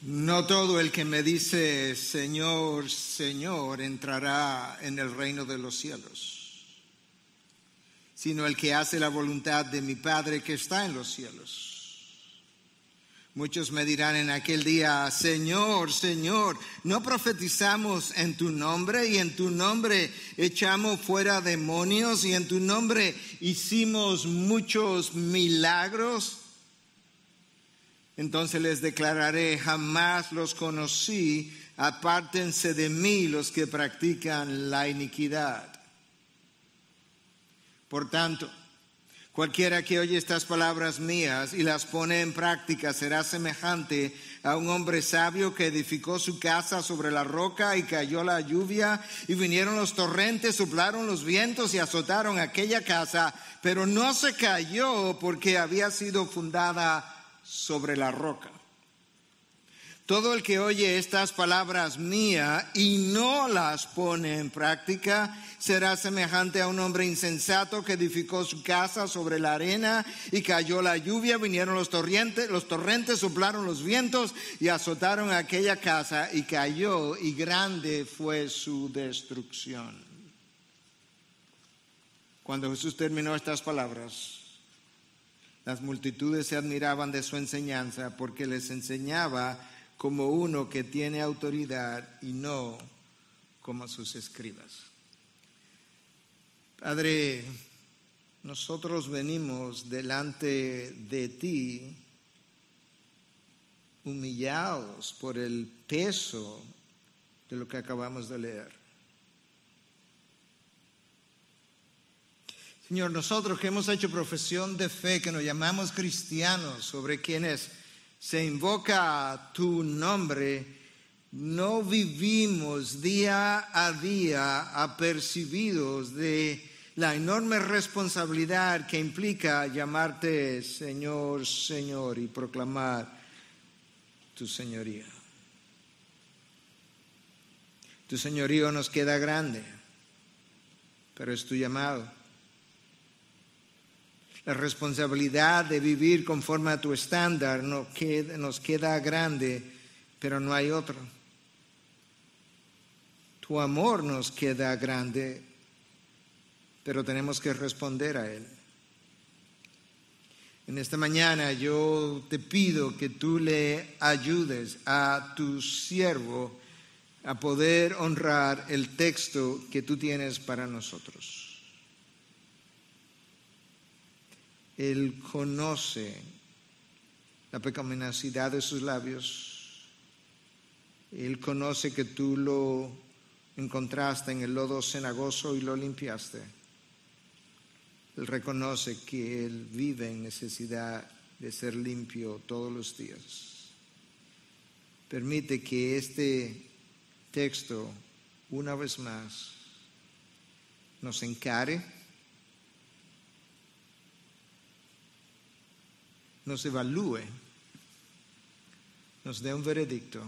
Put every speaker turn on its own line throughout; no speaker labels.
No todo el que me dice Señor, Señor entrará en el reino de los cielos, sino el que hace la voluntad de mi Padre que está en los cielos. Muchos me dirán en aquel día, Señor, Señor, ¿no profetizamos en tu nombre y en tu nombre echamos fuera demonios y en tu nombre hicimos muchos milagros? Entonces les declararé, jamás los conocí, apártense de mí los que practican la iniquidad. Por tanto, cualquiera que oye estas palabras mías y las pone en práctica será semejante a un hombre sabio que edificó su casa sobre la roca y cayó la lluvia y vinieron los torrentes, soplaron los vientos y azotaron aquella casa, pero no se cayó porque había sido fundada sobre la roca. Todo el que oye estas palabras mías y no las pone en práctica será semejante a un hombre insensato que edificó su casa sobre la arena y cayó la lluvia, vinieron los torrentes, los torrentes soplaron los vientos y azotaron aquella casa y cayó y grande fue su destrucción. Cuando Jesús terminó estas palabras, las multitudes se admiraban de su enseñanza porque les enseñaba como uno que tiene autoridad y no como sus escribas. Padre, nosotros venimos delante de ti humillados por el peso de lo que acabamos de leer. Señor, nosotros que hemos hecho profesión de fe, que nos llamamos cristianos, sobre quienes se invoca tu nombre, no vivimos día a día apercibidos de la enorme responsabilidad que implica llamarte Señor, Señor y proclamar tu señoría. Tu señorío nos queda grande, pero es tu llamado la responsabilidad de vivir conforme a tu estándar nos queda grande, pero no hay otro. Tu amor nos queda grande, pero tenemos que responder a él. En esta mañana yo te pido que tú le ayudes a tu siervo a poder honrar el texto que tú tienes para nosotros. Él conoce la pecaminosidad de sus labios. Él conoce que tú lo encontraste en el lodo cenagoso y lo limpiaste. Él reconoce que Él vive en necesidad de ser limpio todos los días. Permite que este texto, una vez más, nos encare nos evalúe, nos dé un veredicto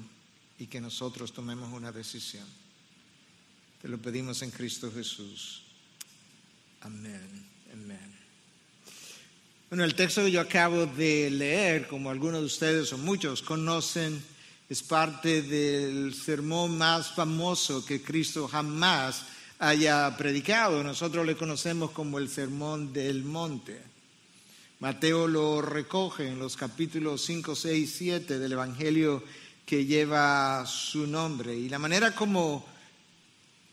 y que nosotros tomemos una decisión. Te lo pedimos en Cristo Jesús. Amén. Amén. Bueno, el texto que yo acabo de leer, como algunos de ustedes o muchos conocen, es parte del sermón más famoso que Cristo jamás haya predicado. Nosotros le conocemos como el sermón del monte. Mateo lo recoge en los capítulos 5, 6, 7 del Evangelio que lleva su nombre. Y la manera como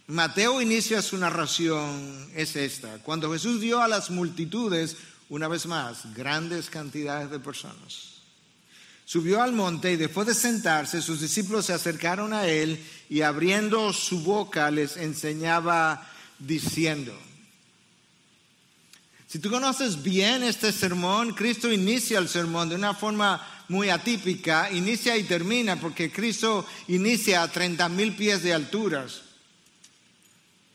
Mateo inicia su narración es esta. Cuando Jesús vio a las multitudes, una vez más, grandes cantidades de personas, subió al monte y después de sentarse, sus discípulos se acercaron a él y abriendo su boca les enseñaba diciendo, si tú conoces bien este sermón, Cristo inicia el sermón de una forma muy atípica, inicia y termina, porque Cristo inicia a 30 mil pies de alturas,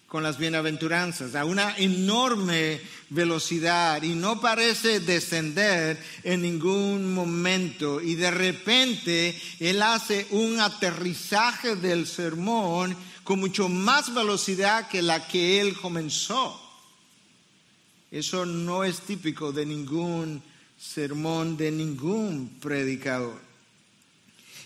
con las bienaventuranzas a una enorme velocidad y no parece descender en ningún momento. Y de repente él hace un aterrizaje del sermón con mucho más velocidad que la que él comenzó. Eso no es típico de ningún sermón, de ningún predicador.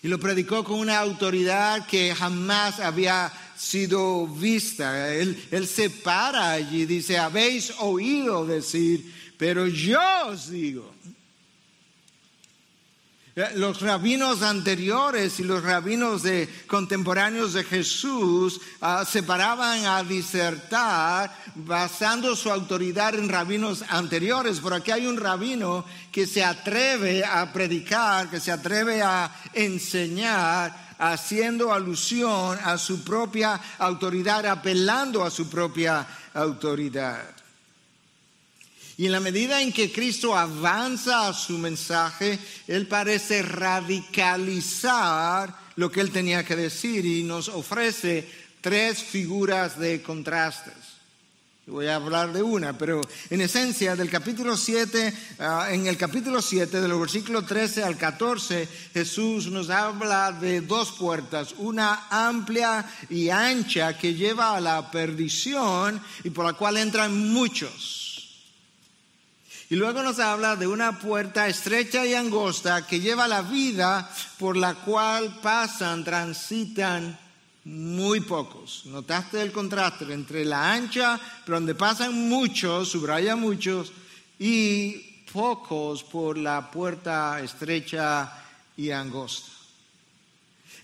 Y lo predicó con una autoridad que jamás había sido vista. Él, se para allí y dice, habéis oído decir, pero yo os digo. Los rabinos anteriores y los rabinos de, contemporáneos de Jesús uh, se paraban a disertar basando su autoridad en rabinos anteriores. Por aquí hay un rabino que se atreve a predicar, que se atreve a enseñar haciendo alusión a su propia autoridad, apelando a su propia autoridad. Y en la medida en que Cristo avanza a su mensaje, Él parece radicalizar lo que Él tenía que decir y nos ofrece tres figuras de contrastes. Voy a hablar de una, pero en esencia del capítulo 7, ah, en el capítulo 7, de los versículos 13 al 14, Jesús nos habla de dos puertas, una amplia y ancha que lleva a la perdición y por la cual entran muchos. Y luego nos habla de una puerta estrecha y angosta que lleva la vida por la cual pasan, transitan muy pocos. ¿Notaste el contraste entre la ancha, pero donde pasan muchos, subraya muchos, y pocos por la puerta estrecha y angosta?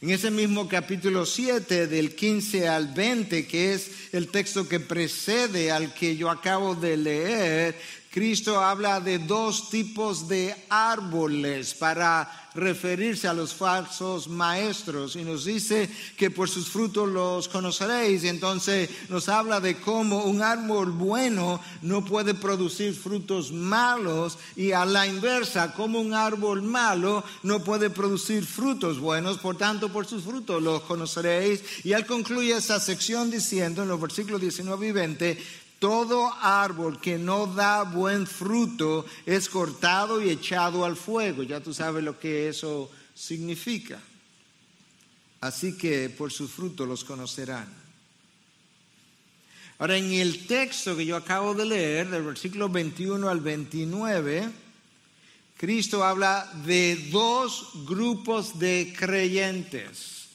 En ese mismo capítulo 7, del 15 al 20, que es el texto que precede al que yo acabo de leer, Cristo habla de dos tipos de árboles para referirse a los falsos maestros y nos dice que por sus frutos los conoceréis. Entonces nos habla de cómo un árbol bueno no puede producir frutos malos y a la inversa, como un árbol malo no puede producir frutos buenos. Por tanto, por sus frutos los conoceréis. Y él concluye esa sección diciendo en los versículos 19 y 20, todo árbol que no da buen fruto es cortado y echado al fuego. Ya tú sabes lo que eso significa. Así que por su fruto los conocerán. Ahora, en el texto que yo acabo de leer, del versículo 21 al 29, Cristo habla de dos grupos de creyentes.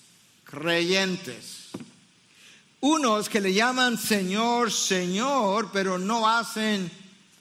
Creyentes. Unos que le llaman Señor, Señor, pero no hacen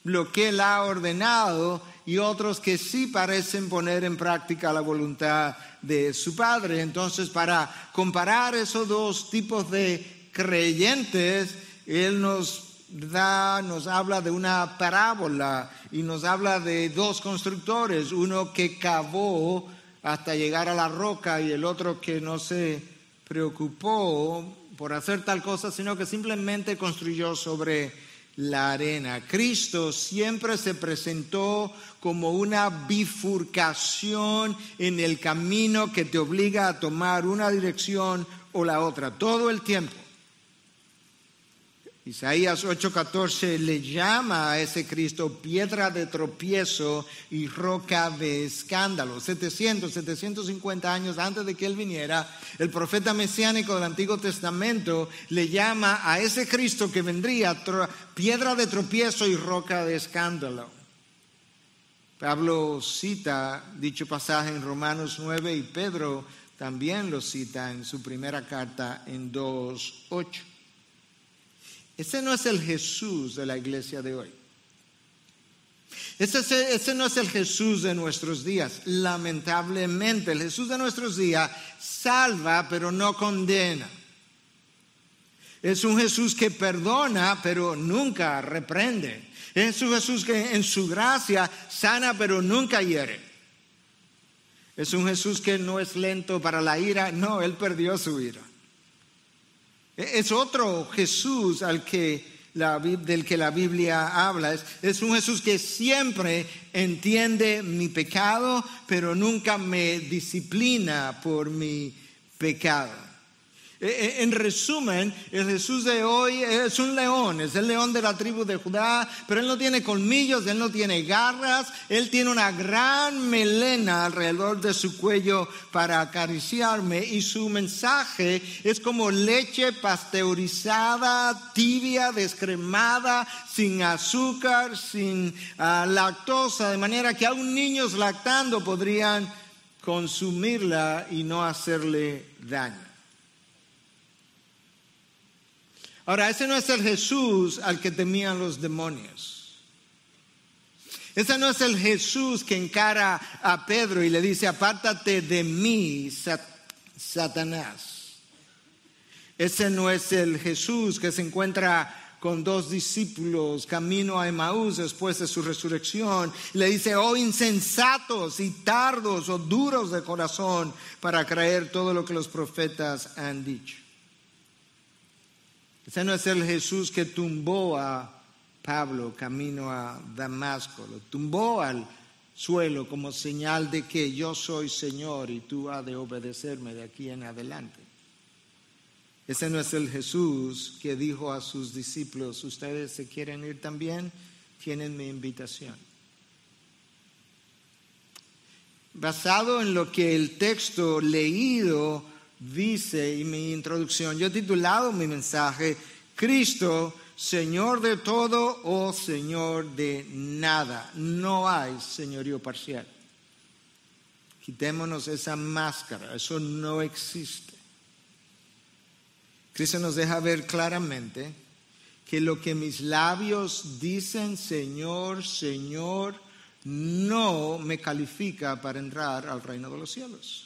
lo que Él ha ordenado, y otros que sí parecen poner en práctica la voluntad de su Padre. Entonces, para comparar esos dos tipos de creyentes, Él nos da, nos habla de una parábola y nos habla de dos constructores, uno que cavó hasta llegar a la roca y el otro que no se preocupó por hacer tal cosa, sino que simplemente construyó sobre la arena. Cristo siempre se presentó como una bifurcación en el camino que te obliga a tomar una dirección o la otra, todo el tiempo. Isaías 8:14 le llama a ese Cristo piedra de tropiezo y roca de escándalo. 700, 750 años antes de que él viniera, el profeta mesiánico del Antiguo Testamento le llama a ese Cristo que vendría piedra de tropiezo y roca de escándalo. Pablo cita dicho pasaje en Romanos 9 y Pedro también lo cita en su primera carta en 2.8. Ese no es el Jesús de la iglesia de hoy. Ese, no es el Jesús de nuestros días. Lamentablemente, el Jesús de nuestros días salva, pero no condena. Es un Jesús que perdona, pero nunca reprende. Es un Jesús que en su gracia sana, pero nunca hiere. Es un Jesús que no es lento para la ira. No, Él perdió su ira. Es otro Jesús al que del que la Biblia habla. Es, es, un Jesús que siempre entiende mi pecado, pero nunca me disciplina por mi pecado. Eh, eh, en resumen, el Jesús de hoy es un león, es el león de la tribu de Judá, pero él no tiene colmillos, él no tiene garras, él tiene una gran melena alrededor de su cuello para acariciarme y su mensaje es como leche pasteurizada, tibia, descremada, sin azúcar, sin ah, lactosa, de manera que aún niños lactando podrían consumirla y no hacerle daño. Ahora, ese no es el Jesús al que temían los demonios. Ese no es el Jesús que encara a Pedro y le dice, apártate de mí, Satanás. Ese no es el Jesús que se encuentra con dos discípulos camino a Emaús después de su resurrección. Le dice, oh insensatos y tardos o duros de corazón para creer todo lo que los profetas han dicho. Ese no es el Jesús que tumbó a Pablo camino a Damasco, lo tumbó al suelo como señal de que yo soy Señor y tú has de obedecerme de aquí en adelante. Ese no es el Jesús que dijo a sus discípulos, ustedes se quieren ir también, tienen mi invitación. Basado en lo que el texto leído dice y mi introducción, yo he titulado mi mensaje, Cristo, Señor de todo o Señor de nada. No hay señorío parcial. Quitémonos esa máscara, eso no existe. Cristo nos deja ver claramente que lo que mis labios dicen, Señor, Señor, no me califica para entrar al reino de los cielos.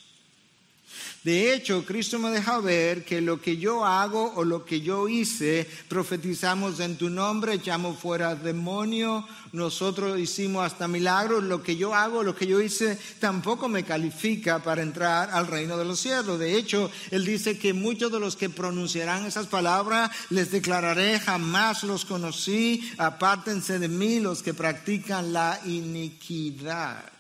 De hecho, Cristo me deja ver que lo que yo hago o lo que yo hice, profetizamos en tu nombre, echamos fuera demonio, nosotros hicimos hasta milagros, lo que yo hago, lo que yo hice, tampoco me califica para entrar al reino de los cielos. De hecho, Él dice que muchos de los que pronunciarán esas palabras, les declararé, jamás los conocí, apártense de mí los que practican la iniquidad.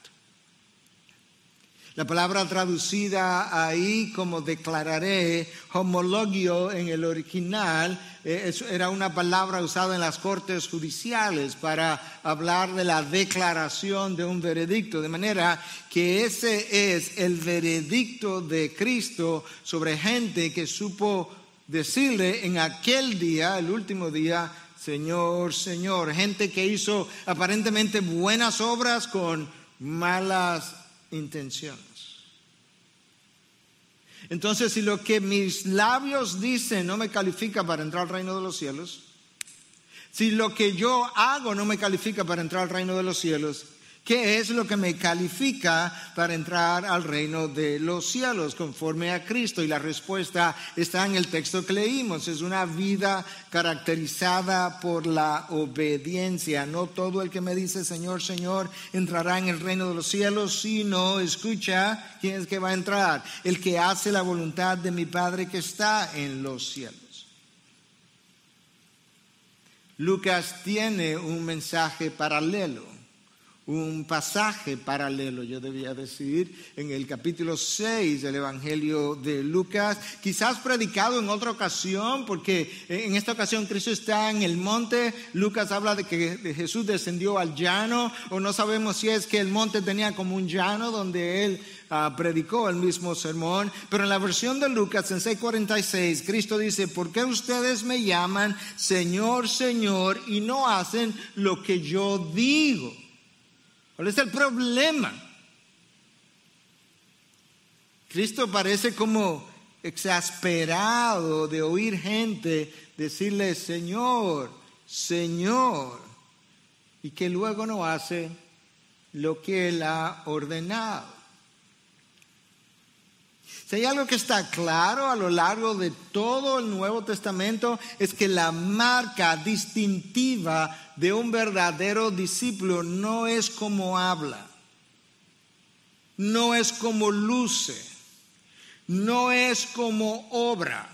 La palabra traducida ahí como declararé, homologio en el original, eh, era una palabra usada en las cortes judiciales para hablar de la declaración de un veredicto, de manera que ese es el veredicto de Cristo sobre gente que supo decirle en aquel día, el último día, Señor, Señor, gente que hizo aparentemente buenas obras con malas intenciones. Entonces, si lo que mis labios dicen no me califica para entrar al reino de los cielos, si lo que yo hago no me califica para entrar al reino de los cielos, ¿Qué es lo que me califica para entrar al reino de los cielos conforme a Cristo? Y la respuesta está en el texto que leímos. Es una vida caracterizada por la obediencia. No todo el que me dice Señor, Señor entrará en el reino de los cielos, sino escucha quién es que va a entrar. El que hace la voluntad de mi Padre que está en los cielos. Lucas tiene un mensaje paralelo un pasaje paralelo, yo debía decir, en el capítulo 6 del Evangelio de Lucas, quizás predicado en otra ocasión, porque en esta ocasión Cristo está en el monte, Lucas habla de que Jesús descendió al llano, o no sabemos si es que el monte tenía como un llano donde él ah, predicó el mismo sermón, pero en la versión de Lucas, en 6:46, Cristo dice, ¿por qué ustedes me llaman Señor, Señor y no hacen lo que yo digo? ¿Cuál es el problema? Cristo parece como exasperado de oír gente decirle, Señor, Señor, y que luego no hace lo que Él ha ordenado. Si hay algo que está claro a lo largo de todo el Nuevo Testamento es que la marca distintiva de un verdadero discípulo no es como habla, no es como luce, no es como obra,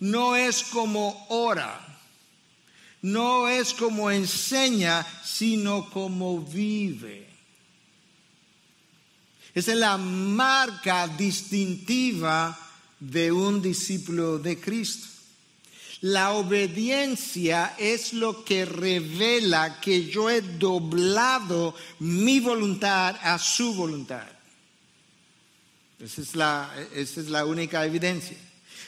no es como ora, no es como enseña, sino como vive. Esa es la marca distintiva de un discípulo de Cristo. La obediencia es lo que revela que yo he doblado mi voluntad a su voluntad. Esa es la, esa es la única evidencia.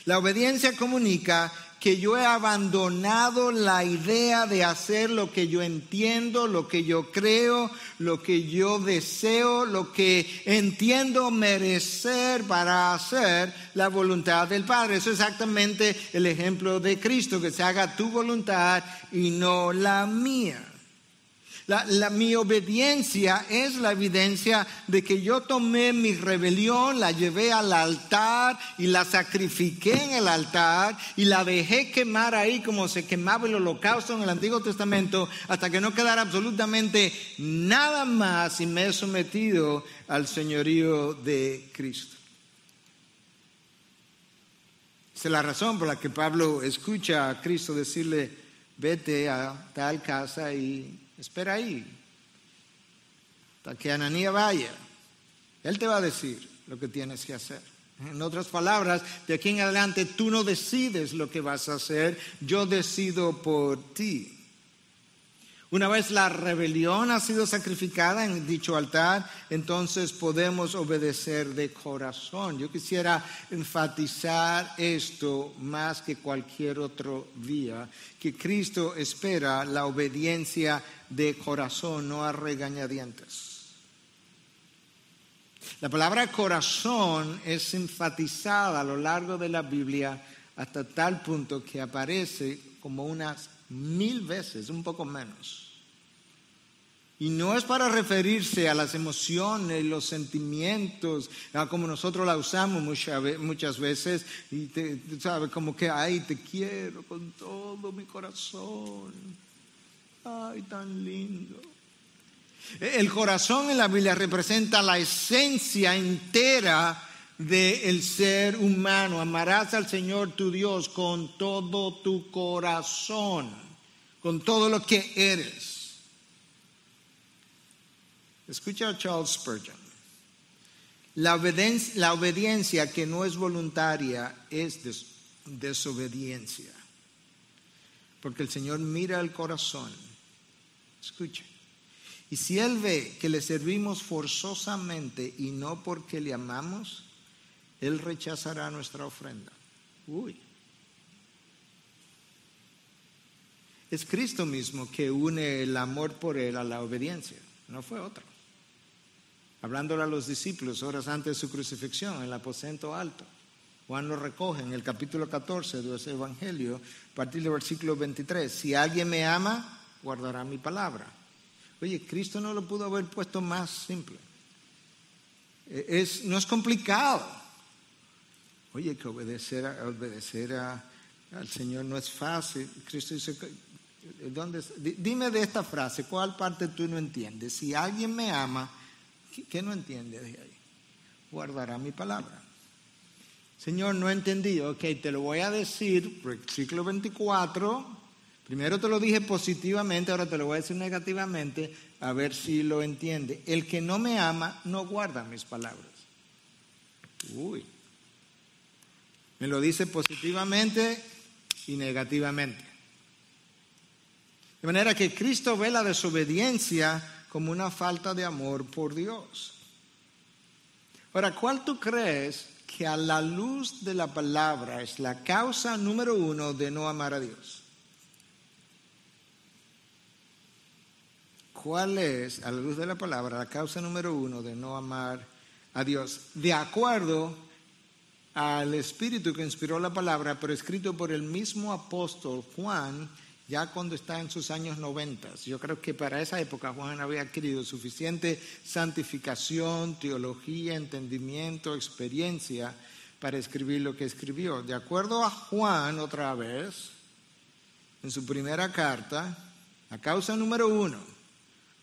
La obediencia comunica que yo he abandonado la idea de hacer lo que yo entiendo, lo que yo creo, lo que yo deseo, lo que entiendo merecer para hacer la voluntad del Padre. Eso es exactamente el ejemplo de Cristo, que se haga tu voluntad y no la mía. Mi obediencia es la evidencia de que yo tomé mi rebelión, la llevé al altar y la sacrifiqué en el altar y la dejé quemar ahí como se quemaba el holocausto en el Antiguo Testamento hasta que no quedara absolutamente nada más y me he sometido al señorío de Cristo. Esa es la razón por la que Pablo escucha a Cristo decirle, vete a tal casa y espera ahí, hasta que Ananía vaya. Él te va a decir lo que tienes que hacer. En otras palabras, de aquí en adelante tú no decides lo que vas a hacer, yo decido por ti. Una vez la rebelión ha sido sacrificada en dicho altar, entonces podemos obedecer de corazón. Yo quisiera enfatizar esto más que cualquier otro día, que Cristo espera la obediencia de corazón, no a regañadientes. La palabra corazón es enfatizada a lo largo de la Biblia hasta tal punto que aparece como unas mil veces, un poco menos. Y no es para referirse a las emociones, los sentimientos, como nosotros la usamos muchas veces, y te, sabes, como que, ay, te quiero con todo mi corazón. Ay, tan lindo. El corazón en la Biblia representa la esencia entera del ser humano. Amarás al Señor tu Dios con todo tu corazón, con todo lo que eres. Escucha a Charles Spurgeon. La obediencia, la obediencia que no es voluntaria es desobediencia. Porque el Señor mira el corazón. Escucha. Y si Él ve que le servimos forzosamente y no porque le amamos, Él rechazará nuestra ofrenda. Uy. Es Cristo mismo que une el amor por Él a la obediencia, no fue otro. Hablándole a los discípulos horas antes de su crucifixión en el aposento alto. Juan lo recoge en el capítulo 14 de ese evangelio, a partir del versículo 23. Si alguien me ama, guardará mi palabra. Oye, Cristo no lo pudo haber puesto más simple. E, es, no es complicado. Oye, que obedecer, obedecer al Señor no es fácil. Cristo dice, ¿dónde, dime de esta frase, ¿cuál parte tú no entiendes? Si alguien me ama, ¿qué, no entiendes de ahí? Guardará mi palabra. Señor, no entendí. Ok, te lo voy a decir, versículo 24. Primero te lo dije positivamente, ahora te lo voy a decir negativamente, a ver si lo entiende. El que no me ama no guarda mis palabras. Uy. Me lo dice positivamente y negativamente. De manera que Cristo ve la desobediencia como una falta de amor por Dios. Ahora, ¿cuál tú crees que a la luz de la palabra es la causa número uno de no amar a Dios? ¿Cuál es, a la luz de la palabra, la causa número uno de no amar a Dios? De acuerdo al espíritu que inspiró la palabra, pero escrito por el mismo apóstol Juan, ya cuando está en sus años noventas. Yo creo que para esa época Juan había adquirido suficiente santificación, teología, entendimiento, experiencia para escribir lo que escribió. De acuerdo a Juan, otra vez, en su primera carta, la causa número uno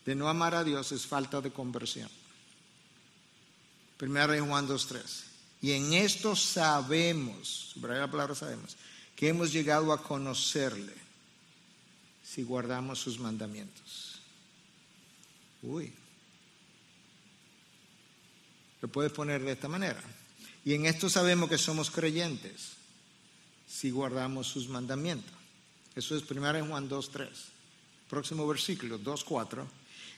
de no amar a Dios es falta de conversión. Primera de Juan 2.3. Y en esto sabemos, subraya la palabra sabemos, que hemos llegado a conocerle si guardamos sus mandamientos. Uy. Lo puedes poner de esta manera. Y en esto sabemos que somos creyentes, si guardamos sus mandamientos. Eso es 1 Juan 2.3. Próximo versículo, 2.4.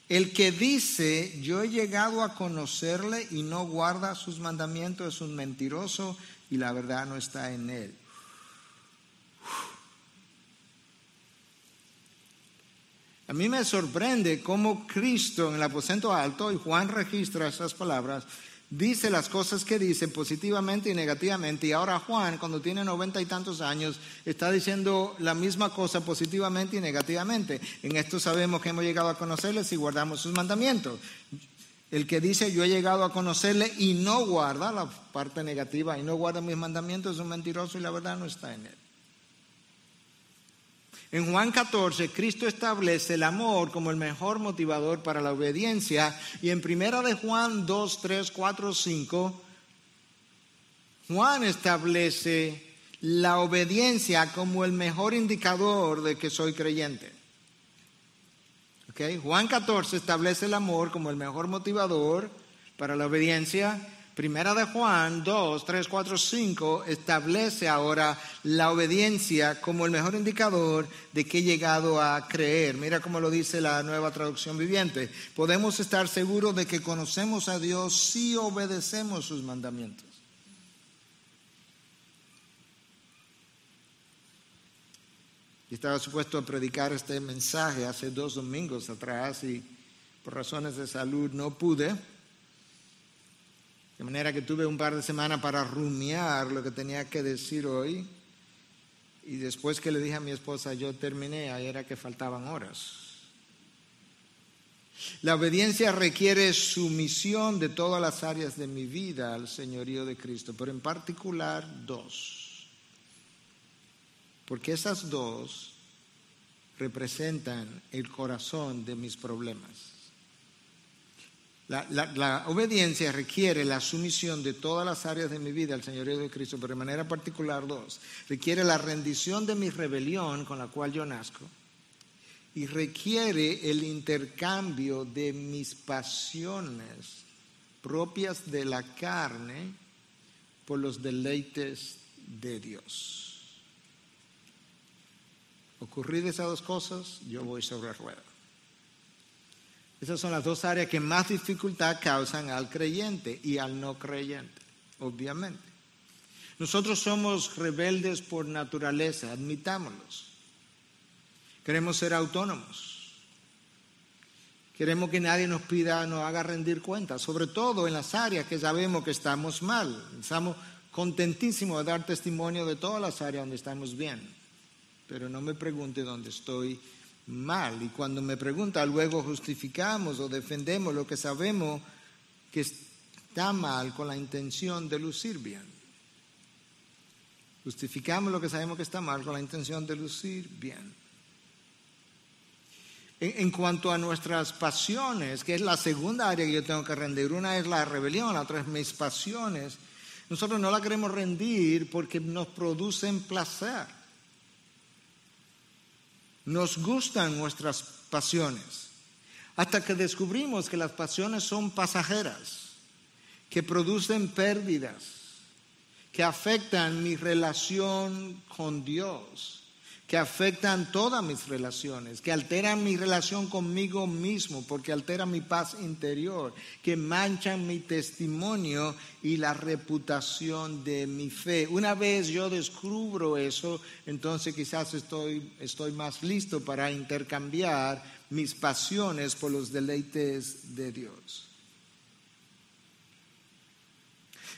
El que dice, yo he llegado a conocerle y no guarda sus mandamientos es un mentiroso y la verdad no está en él. A mí me sorprende cómo Cristo en el aposento alto, y Juan registra esas palabras, dice las cosas que dice positivamente y negativamente, y ahora Juan, cuando tiene noventa y tantos años, está diciendo la misma cosa positivamente y negativamente. En esto sabemos que hemos llegado a conocerle si guardamos sus mandamientos. El que dice yo he llegado a conocerle y no guarda la parte negativa y no guarda mis mandamientos es un mentiroso y la verdad no está en él. En Juan 14, Cristo establece el amor como el mejor motivador para la obediencia. Y en primera de Juan 2, 3, 4, 5, Juan establece la obediencia como el mejor indicador de que soy creyente. Okay. Juan 14 establece el amor como el mejor motivador para la obediencia Primera de Juan 2, 3, 4, 5 establece ahora la obediencia como el mejor indicador de que he llegado a creer. Mira cómo lo dice la nueva traducción viviente. Podemos estar seguros de que conocemos a Dios si obedecemos sus mandamientos. Y estaba supuesto a predicar este mensaje hace dos domingos atrás y por razones de salud no pude. De manera que tuve un par de semanas para rumiar lo que tenía que decir hoy. Y después que le dije a mi esposa, yo terminé, ahí era que faltaban horas. La obediencia requiere sumisión de todas las áreas de mi vida al señorío de Cristo, pero en particular dos. Porque esas dos representan el corazón de mis problemas. La, obediencia requiere la sumisión de todas las áreas de mi vida al Señorío de Cristo, pero de manera particular dos. Requiere la rendición de mi rebelión con la cual yo nazco y requiere el intercambio de mis pasiones propias de la carne por los deleites de Dios. Ocurridas esas dos cosas, yo voy sobre ruedas. Esas son las dos áreas que más dificultad causan al creyente y al no creyente, obviamente. Nosotros somos rebeldes por naturaleza, admitámoslos. Queremos ser autónomos. Queremos que nadie nos pida, nos haga rendir cuentas, sobre todo en las áreas que sabemos que estamos mal. Estamos contentísimos de dar testimonio de todas las áreas donde estamos bien. Pero no me pregunte dónde estoy mal. Y cuando me pregunta, luego justificamos o defendemos lo que sabemos que está mal con la intención de lucir bien. Justificamos lo que sabemos que está mal con la intención de lucir bien. En, cuanto a nuestras pasiones, que es la segunda área que yo tengo que rendir, una es la rebelión, la otra es mis pasiones, nosotros no la queremos rendir porque nos producen placer. Nos gustan nuestras pasiones, hasta que descubrimos que las pasiones son pasajeras, que producen pérdidas, que afectan mi relación con Dios que afectan todas mis relaciones, que alteran mi relación conmigo mismo, porque alteran mi paz interior, que manchan mi testimonio y la reputación de mi fe. Una vez yo descubro eso, entonces quizás estoy, estoy más listo para intercambiar mis pasiones por los deleites de Dios.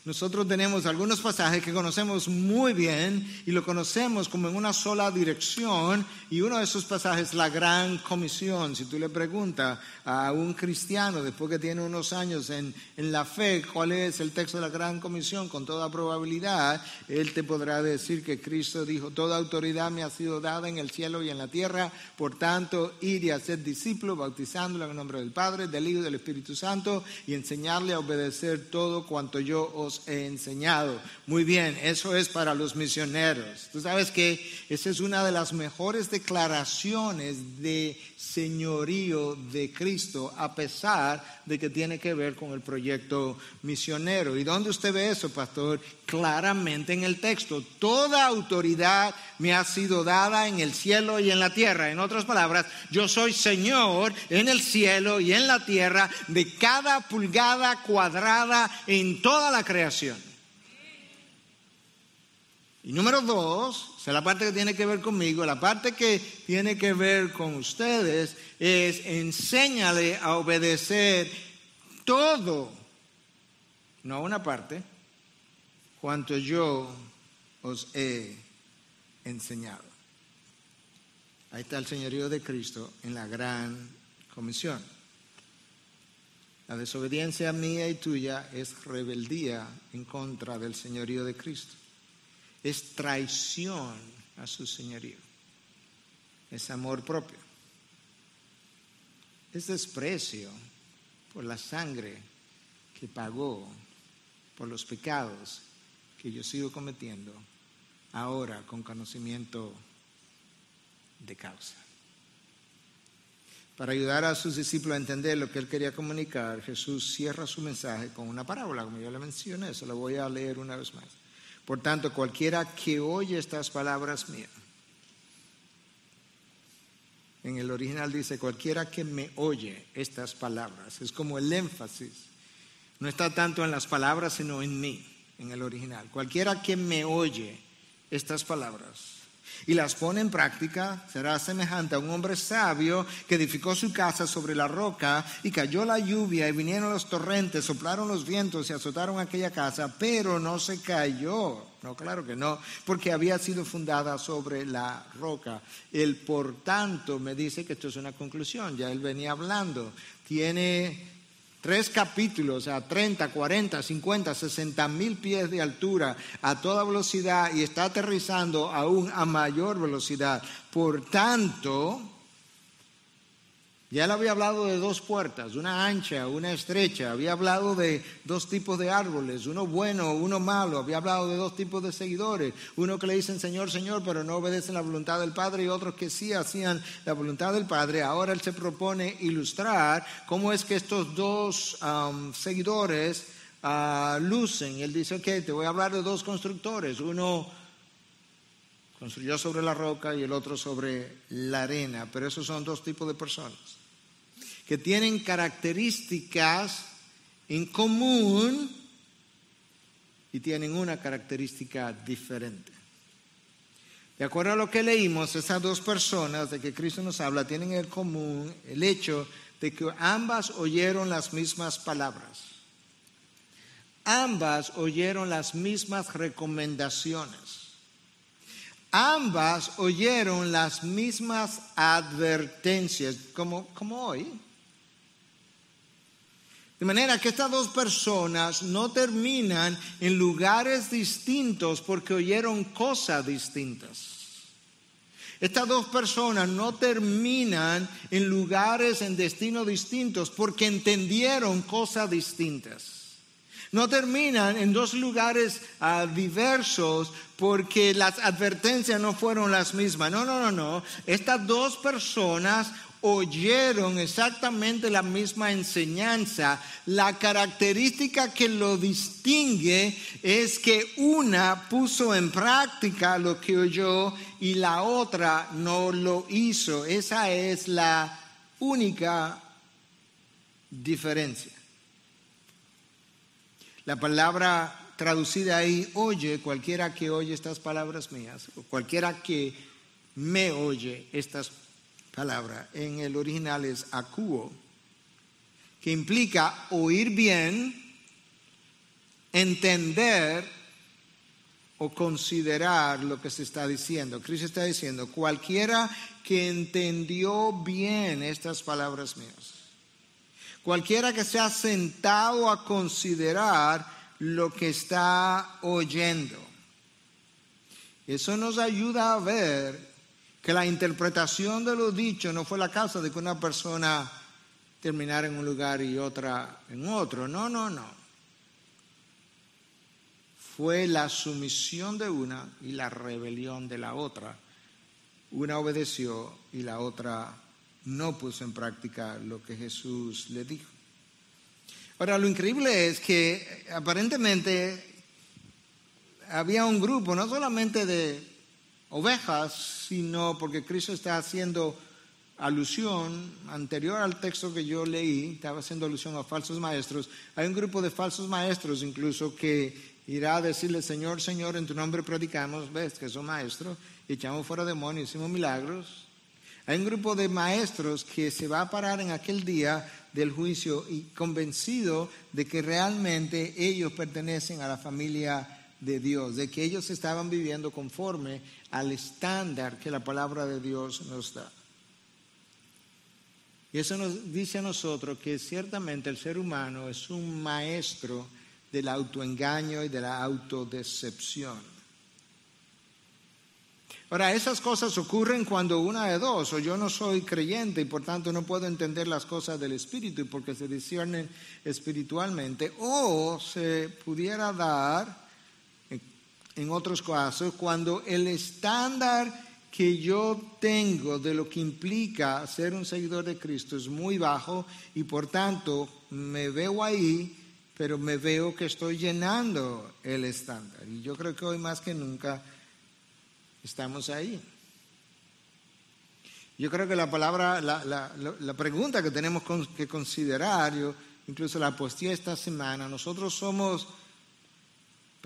Nosotros tenemos algunos pasajes que conocemos muy bien y lo conocemos como en una sola dirección y uno de esos pasajes es la gran comisión. Si tú le preguntas a un cristiano después que tiene unos años en, en la fe cuál es el texto de la gran comisión, con toda probabilidad, él te podrá decir que Cristo dijo, toda autoridad me ha sido dada en el cielo y en la tierra, por tanto, ir y hacer discípulos, bautizándolo en el nombre del Padre, del Hijo y del Espíritu Santo y enseñarle a obedecer todo cuanto yo os he enseñado. Muy bien, eso es para los misioneros. Tú sabes que esa es una de las mejores declaraciones de señorío de Cristo, a pesar de que tiene que ver con el proyecto misionero. ¿Y dónde usted ve eso, pastor? Claramente en el texto. Toda autoridad me ha sido dada en el cielo y en la tierra. En otras palabras, yo soy Señor en el cielo y en la tierra de cada pulgada cuadrada en toda la creación. Y número dos, o sea, la parte que tiene que ver conmigo, la parte que tiene que ver con ustedes es enséñale a obedecer todo, no una parte, cuanto yo os he enseñado. Ahí está el señorío de Cristo en la gran comisión. La desobediencia mía y tuya es rebeldía en contra del señorío de Cristo. Es traición a su señorío. Es amor propio. Es desprecio por la sangre que pagó por los pecados que yo sigo cometiendo ahora con conocimiento de causa. Para ayudar a sus discípulos a entender lo que él quería comunicar, Jesús cierra su mensaje con una parábola, como yo le mencioné, se lo voy a leer una vez más. Por tanto, cualquiera que oye estas palabras mías, en el original dice, cualquiera que me oye estas palabras, es como el énfasis, no está tanto en las palabras, sino en mí, en el original. Cualquiera que me oye estas palabras y las pone en práctica, será semejante a un hombre sabio que edificó su casa sobre la roca y cayó la lluvia y vinieron los torrentes, soplaron los vientos y azotaron aquella casa, pero no se cayó. No, claro que no, porque había sido fundada sobre la roca. El por tanto me dice que esto es una conclusión, ya él venía hablando. Tiene Tres capítulos a 30, 40, 50, 60 mil pies de altura a toda velocidad y está aterrizando aún a mayor velocidad. Por tanto, ya él había hablado de dos puertas, una ancha, una estrecha, había hablado de dos tipos de árboles, uno bueno, uno malo, había hablado de dos tipos de seguidores, uno que le dicen Señor, Señor, pero no obedecen la voluntad del Padre y otros que sí hacían la voluntad del Padre. Ahora él se propone ilustrar cómo es que estos dos um, seguidores uh, lucen. Él dice, ok, te voy a hablar de dos constructores, uno construyó sobre la roca y el otro sobre la arena, pero esos son dos tipos de personas que tienen características en común y tienen una característica diferente. De acuerdo a lo que leímos, esas dos personas de que Cristo nos habla tienen en común el hecho de que ambas oyeron las mismas palabras. Ambas oyeron las mismas recomendaciones. Ambas oyeron las mismas advertencias, como, como hoy. De manera que estas dos personas no terminan en lugares distintos porque oyeron cosas distintas. Estas dos personas no terminan en lugares en destinos distintos porque entendieron cosas distintas. No terminan en dos lugares ah, diversos porque las advertencias no fueron las mismas. No, no, no, no. Estas dos personas oyeron exactamente la misma enseñanza. La característica que lo distingue es que una puso en práctica lo que oyó y la otra no lo hizo. Esa es la única diferencia. La palabra traducida ahí, oye, cualquiera que oye estas palabras mías, o cualquiera que me oye estas palabra en el original es acuo, que implica oír bien, entender o considerar lo que se está diciendo. Cristo está diciendo, cualquiera que entendió bien estas palabras mías, cualquiera que se ha sentado a considerar lo que está oyendo. Eso nos ayuda a ver que la interpretación de lo dicho no fue la causa de que una persona terminara en un lugar y otra en otro. No, no, no. fue la sumisión de una y la rebelión de la otra. Una obedeció y la otra no puso en práctica lo que Jesús le dijo. Ahora, lo increíble es que aparentemente había un grupo, no solamente de ovejas, sino porque Cristo está haciendo alusión, anterior al texto que yo leí, estaba haciendo alusión a falsos maestros, hay un grupo de falsos maestros incluso que irá a decirle, Señor, Señor, en tu nombre predicamos, ves que son maestros, echamos fuera demonios, hicimos milagros. Hay un grupo de maestros que se va a parar en aquel día del juicio y convencido de que realmente ellos pertenecen a la familia de Dios, de que ellos estaban viviendo conforme al estándar que la palabra de Dios nos da. Y eso nos dice a nosotros que ciertamente el ser humano es un maestro del autoengaño y de la autodecepción. Ahora, esas cosas ocurren cuando una de dos, o yo no soy creyente y por tanto no puedo entender las cosas del Espíritu porque se disciernen espiritualmente, o se pudiera dar, en otros casos, cuando el estándar que yo tengo de lo que implica ser un seguidor de Cristo es muy bajo y por tanto me veo ahí, pero me veo que estoy llenando el estándar. Y yo creo que hoy más que nunca estamos ahí. Yo creo que la palabra, la, pregunta que tenemos que considerar, yo, incluso la postía esta semana, nosotros somos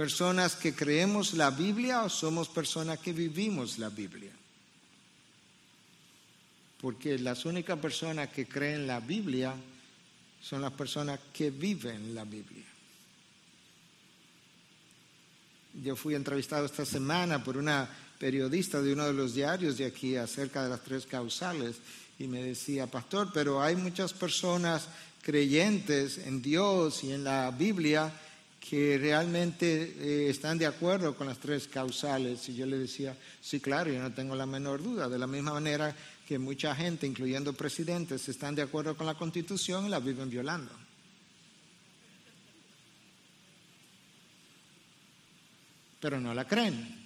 personas que creemos la Biblia o somos personas que vivimos la Biblia. Porque las únicas personas que creen la Biblia son las personas que viven la Biblia. Yo fui entrevistado esta semana por una periodista de uno de los diarios de aquí acerca de las tres causales y me decía, pastor, pero hay muchas personas creyentes en Dios y en la Biblia que realmente eh, están de acuerdo con las tres causales. Y yo le decía, sí, claro, yo no tengo la menor duda. De la misma manera que mucha gente, incluyendo presidentes, están de acuerdo con la constitución y la viven violando. Pero no la creen.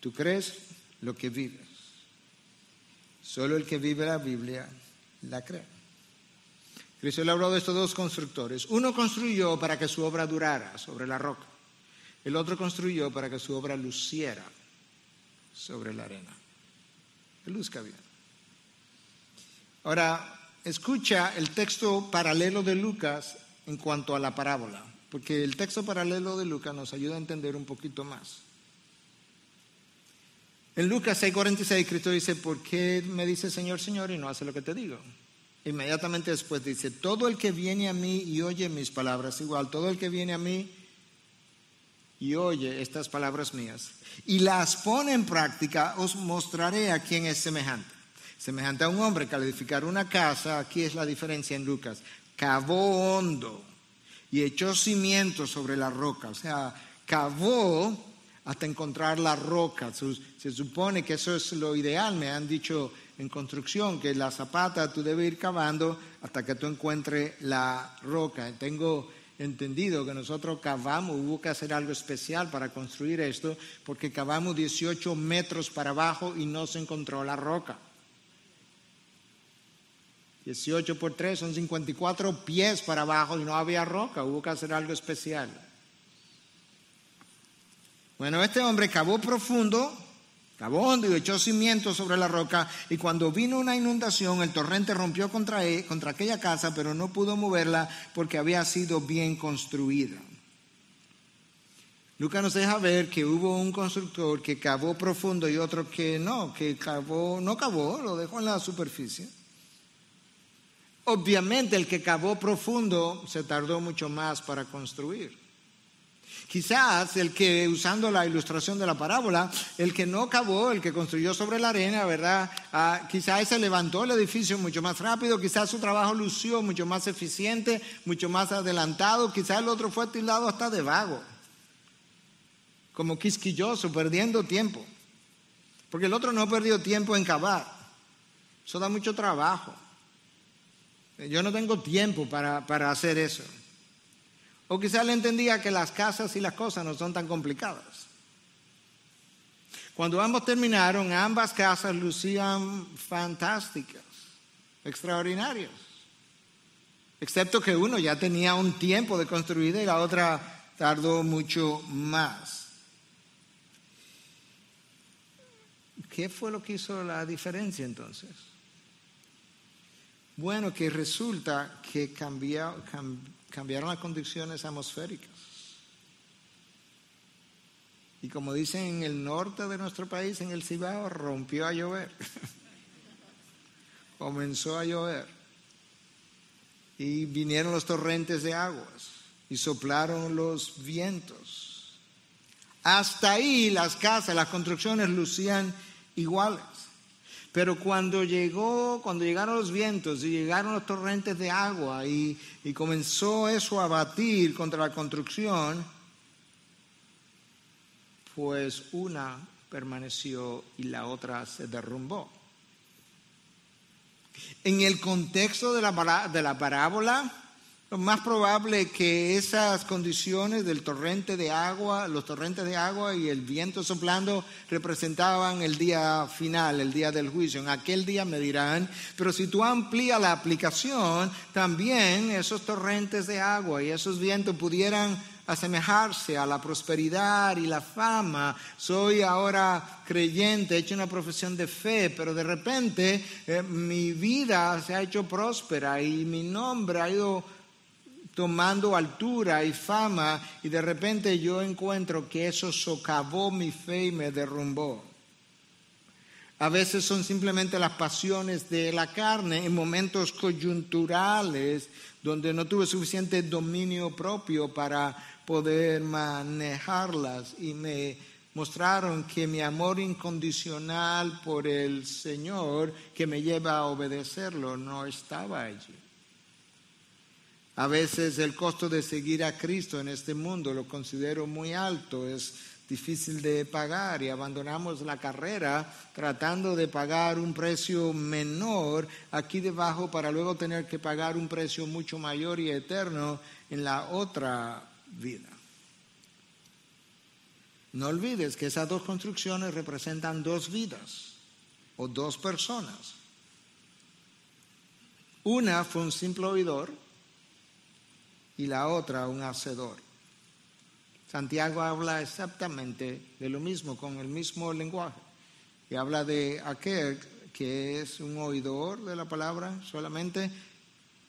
Tú crees lo que vives. Solo el que vive la Biblia la cree. Cristo le habló de estos dos constructores. Uno construyó para que su obra durara sobre la roca. El otro construyó para que su obra luciera sobre la arena. Que luzca bien. Ahora, escucha el texto paralelo de Lucas en cuanto a la parábola, porque el texto paralelo de Lucas nos ayuda a entender un poquito más. En Lucas 6:46 Cristo dice, ¿por qué me dice Señor, Señor y no hace lo que te digo? Inmediatamente después dice, todo el que viene a mí y oye mis palabras, igual, todo el que viene a mí y oye estas palabras mías y las pone en práctica, os mostraré a quién es semejante. Semejante a un hombre edificar una casa, aquí es la diferencia en Lucas, cavó hondo y echó cimientos sobre la roca, o sea, cavó hasta encontrar la roca. Se supone que eso es lo ideal, me han dicho en construcción, que la zapata tú debes ir cavando hasta que tú encuentres la roca. Tengo entendido que nosotros cavamos, hubo que hacer algo especial para construir esto, porque cavamos 18 metros para abajo y no se encontró la roca. 18 por 3 son 54 pies para abajo y no había roca, hubo que hacer algo especial. Bueno, este hombre cavó profundo Cavó hondo y echó cimientos sobre la roca y cuando vino una inundación el torrente rompió contra, él, contra aquella casa pero no pudo moverla porque había sido bien construida. Lucas nos deja ver que hubo un constructor que cavó profundo y otro que no, que cavó, no cavó, lo dejó en la superficie. Obviamente el que cavó profundo se tardó mucho más para construir. Quizás el que, usando la ilustración de la parábola, el que no cavó, el que construyó sobre la arena, ¿verdad? Ah, quizás se levantó el edificio mucho más rápido, quizás su trabajo lució mucho más eficiente, mucho más adelantado, quizás el otro fue tildado hasta de vago, como quisquilloso, perdiendo tiempo. Porque el otro no perdió tiempo en cavar. Eso da mucho trabajo. Yo no tengo tiempo para, para hacer eso. O quizá él entendía que las casas y las cosas no son tan complicadas. Cuando ambos terminaron, ambas casas lucían fantásticas, extraordinarias. Excepto que uno ya tenía un tiempo de construida y la otra tardó mucho más. ¿Qué fue lo que hizo la diferencia entonces? Bueno, que resulta que cambiaron las condiciones atmosféricas. Y como dicen en el norte de nuestro país, en el Cibao, rompió a llover. Comenzó a llover. Y vinieron los torrentes de aguas y soplaron los vientos. Hasta ahí las casas, las construcciones lucían iguales. Pero cuando llegó, cuando llegaron los vientos y llegaron los torrentes de agua y, comenzó eso a batir contra la construcción, pues una permaneció y la otra se derrumbó. En el contexto de la, de la parábola, lo más probable que esas condiciones del torrente de agua, los torrentes de agua y el viento soplando representaban el día final, el día del juicio. En aquel día me dirán, pero si tú amplías la aplicación, también esos torrentes de agua y esos vientos pudieran asemejarse a la prosperidad y la fama. Soy ahora creyente, he hecho una profesión de fe, pero de repente eh, mi vida se ha hecho próspera y mi nombre ha ido tomando altura y fama y de repente yo encuentro que eso socavó mi fe y me derrumbó. A veces son simplemente las pasiones de la carne en momentos coyunturales donde no tuve suficiente dominio propio para poder manejarlas y me mostraron que mi amor incondicional por el Señor que me lleva a obedecerlo no estaba allí. A veces el costo de seguir a Cristo en este mundo lo considero muy alto, es difícil de pagar y abandonamos la carrera tratando de pagar un precio menor aquí debajo para luego tener que pagar un precio mucho mayor y eterno en la otra vida. No olvides que esas dos construcciones representan dos vidas o dos personas. Una fue un simple oidor y la otra un hacedor. Santiago habla exactamente de lo mismo, con el mismo lenguaje. Y habla de aquel que es un oidor de la palabra solamente,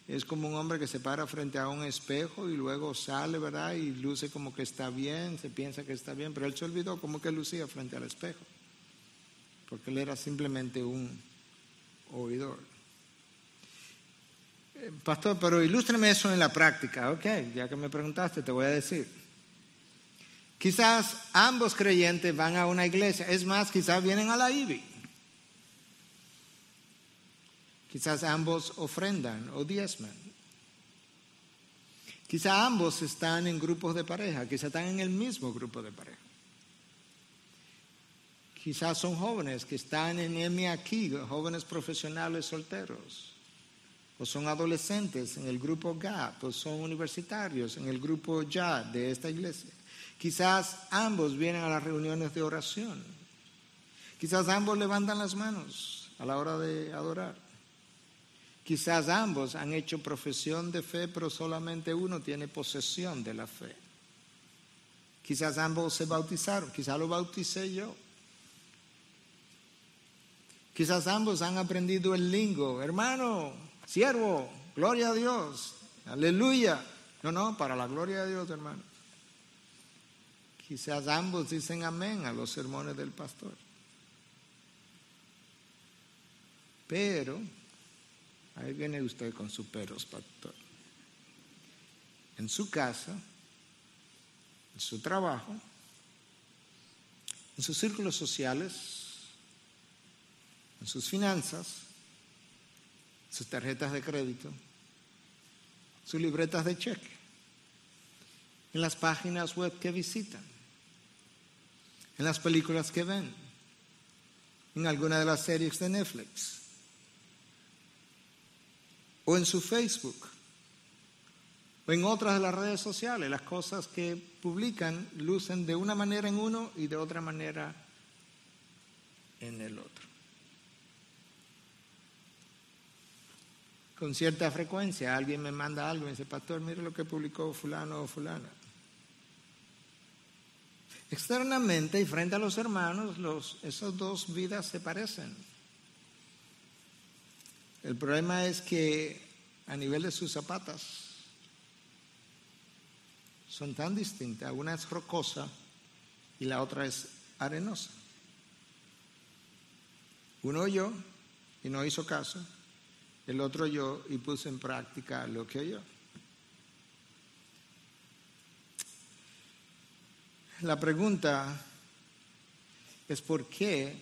es como un hombre que se para frente a un espejo y luego sale, ¿verdad? Y luce como que está bien, se piensa que está bien, pero él se olvidó como que lucía frente al espejo, porque él era simplemente un oidor. Pastor, pero ilústreme eso en la práctica. Ok, ya que me preguntaste, te voy a decir. Quizás ambos creyentes van a una iglesia. Es más, quizás vienen a la IBI. Quizás ambos ofrendan o diezman. Quizás ambos están en grupos de pareja. Quizás están en el mismo grupo de pareja. Quizás son jóvenes que están en EMI aquí, jóvenes profesionales solteros o son adolescentes en el grupo GAP, o son universitarios en el grupo YA de esta iglesia. Quizás ambos vienen a las reuniones de oración. Quizás ambos levantan las manos a la hora de adorar. Quizás ambos han hecho profesión de fe, pero solamente uno tiene posesión de la fe. Quizás ambos se bautizaron, quizás lo bauticé yo. Quizás ambos han aprendido el lingo. Hermano, siervo, gloria a Dios, aleluya. No, no, para la gloria de Dios, hermano. Quizás ambos dicen amén a los sermones del pastor. Pero, ahí viene usted con sus peros, pastor. En su casa, en su trabajo, en sus círculos sociales, en sus finanzas, sus tarjetas de crédito, sus libretas de cheque, en las páginas web que visitan, en las películas que ven, en alguna de las series de Netflix, o en su Facebook, O en otras de las redes sociales, las cosas que publican lucen de una manera en uno y de otra manera en el otro. Con cierta frecuencia alguien me manda algo y dice, pastor, mire lo que publicó fulano o fulana. Externamente y frente a los hermanos, los, esas dos vidas se parecen. El problema es que a nivel de sus zapatas son tan distintas. Una es rocosa y la otra es arenosa. Uno oyó y no hizo caso. El otro oyó y puso en práctica lo que oyó. La pregunta es por qué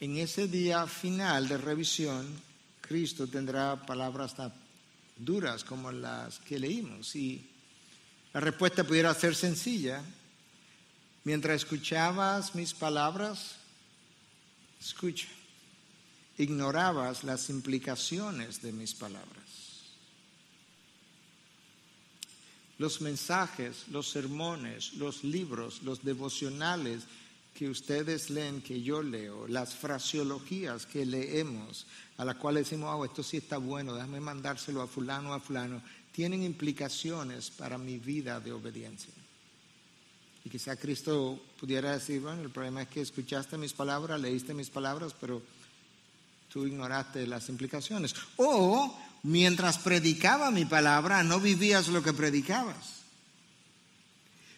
en ese día final de revisión Cristo tendrá palabras tan duras como las que leímos. Y la respuesta pudiera ser sencilla. Mientras escuchabas mis palabras, escucha, ignorabas las implicaciones de mis palabras. los mensajes, los sermones, los libros, los devocionales que ustedes leen, que yo leo, las fraseologías que leemos, a las cuales decimos, oh, esto sí está bueno, déjame mandárselo a fulano, a fulano, tienen implicaciones para mi vida de obediencia. Y quizá Cristo pudiera decir, bueno, el problema es que escuchaste mis palabras, leíste mis palabras, pero tú ignoraste las implicaciones. O mientras predicaba mi palabra, no vivías lo que predicabas.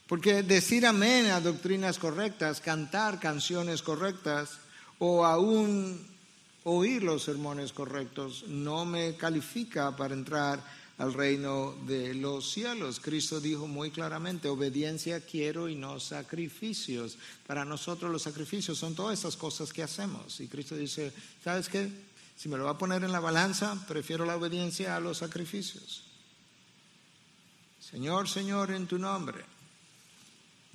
Porque decir amén a doctrinas correctas, cantar canciones correctas o aún oír los sermones correctos no me califica para entrar al reino de los cielos. Cristo dijo muy claramente, obediencia quiero y no sacrificios. Para nosotros los sacrificios son todas esas cosas que hacemos. Y Cristo dice, ¿sabes qué? Si me lo va a poner en la balanza, prefiero la obediencia a los sacrificios. Señor, Señor, en tu nombre.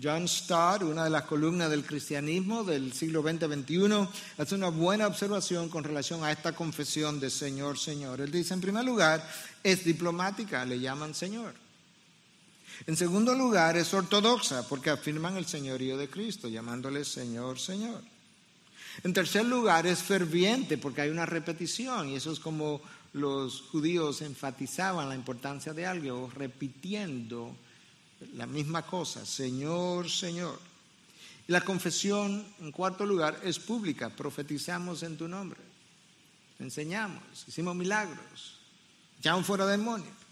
John Stott, una de las columnas del cristianismo del siglo XX-XXI, hace una buena observación con relación a esta confesión de Señor, Señor. Él dice, en primer lugar, es diplomática, le llaman Señor. En segundo lugar, es ortodoxa, porque afirman el señorío de Cristo, llamándole Señor, Señor. En tercer lugar, es ferviente porque hay una repetición y eso es como los judíos enfatizaban la importancia de algo, repitiendo la misma cosa, Señor, Señor. Y la confesión, en cuarto lugar, es pública, profetizamos en tu nombre, enseñamos, hicimos milagros, echamos fuera demonios.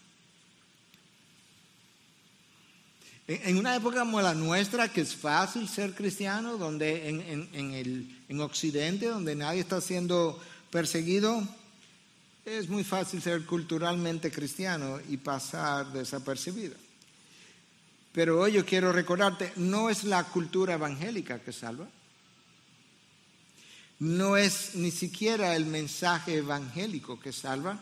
En una época como la nuestra, que es fácil ser cristiano, donde en, el, en Occidente, donde nadie está siendo perseguido, es muy fácil ser culturalmente cristiano y pasar desapercibido. Pero hoy yo quiero recordarte, no es la cultura evangélica que salva. No es ni siquiera el mensaje evangélico que salva,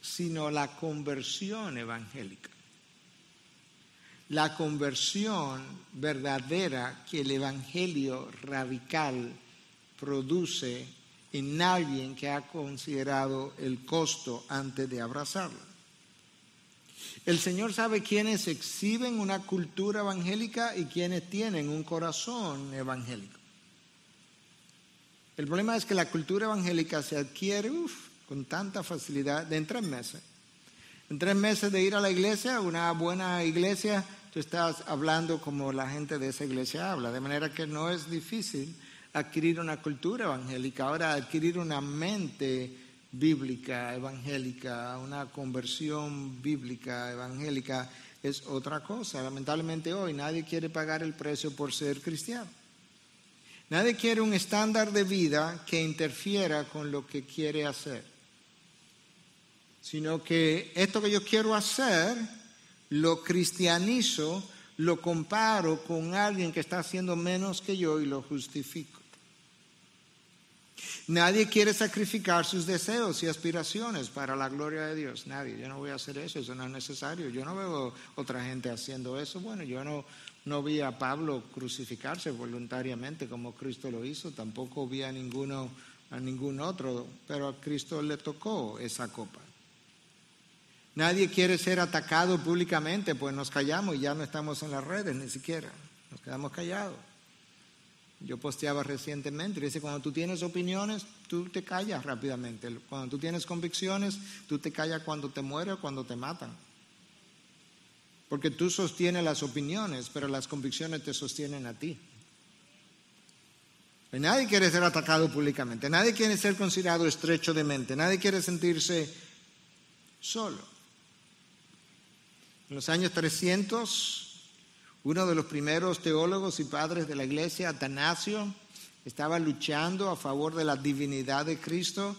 sino la conversión evangélica la conversión verdadera que el Evangelio radical produce en alguien que ha considerado el costo antes de abrazarlo. El Señor sabe quiénes exhiben una cultura evangélica y quiénes tienen un corazón evangélico. El problema es que la cultura evangélica se adquiere con tanta facilidad en tres meses. En tres meses de ir a la iglesia, una buena iglesia, tú estás hablando como la gente de esa iglesia habla, de manera que no es difícil adquirir una cultura evangélica. Ahora, adquirir una mente bíblica, evangélica, una conversión bíblica, evangélica, es otra cosa. Lamentablemente hoy nadie quiere pagar el precio por ser cristiano. Nadie quiere un estándar de vida que interfiera con lo que quiere hacer, sino que esto que yo quiero hacer lo cristianizo, lo comparo con alguien que está haciendo menos que yo y lo justifico. Nadie quiere sacrificar sus deseos y aspiraciones para la gloria de Dios. Nadie. Yo no voy a hacer eso, eso no es necesario. Yo no veo otra gente haciendo eso. Bueno, yo no, no vi a Pablo crucificarse voluntariamente como Cristo lo hizo. Tampoco vi a ninguno, a ningún otro, pero a Cristo le tocó esa copa. Nadie quiere ser atacado públicamente, pues nos callamos y ya no estamos en las redes ni siquiera. Nos quedamos callados. Yo posteaba recientemente, dice, cuando tú tienes opiniones, tú te callas rápidamente. Cuando tú tienes convicciones, tú te callas cuando te mueres o cuando te matan. Porque tú sostienes las opiniones, pero las convicciones te sostienen a ti. Nadie quiere ser atacado públicamente, nadie quiere ser considerado estrecho de mente, nadie quiere sentirse solo. En los años 300, uno de los primeros teólogos y padres de la iglesia, Atanasio, estaba luchando a favor de la divinidad de Cristo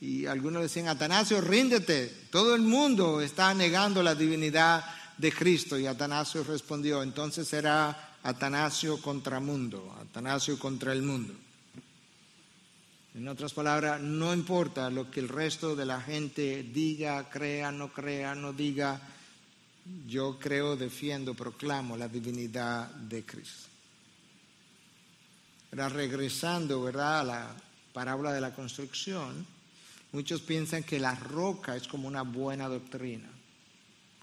y algunos decían, Atanasio, ríndete, todo el mundo está negando la divinidad de Cristo. Y Atanasio respondió, entonces será Atanasio contra mundo, Atanasio contra el mundo. En otras palabras, no importa lo que el resto de la gente diga, crea, no crea, no diga, yo creo, defiendo, proclamo la divinidad de Cristo. Era regresando, ¿verdad?, a la parábola de la construcción, muchos piensan que la roca es como una buena doctrina.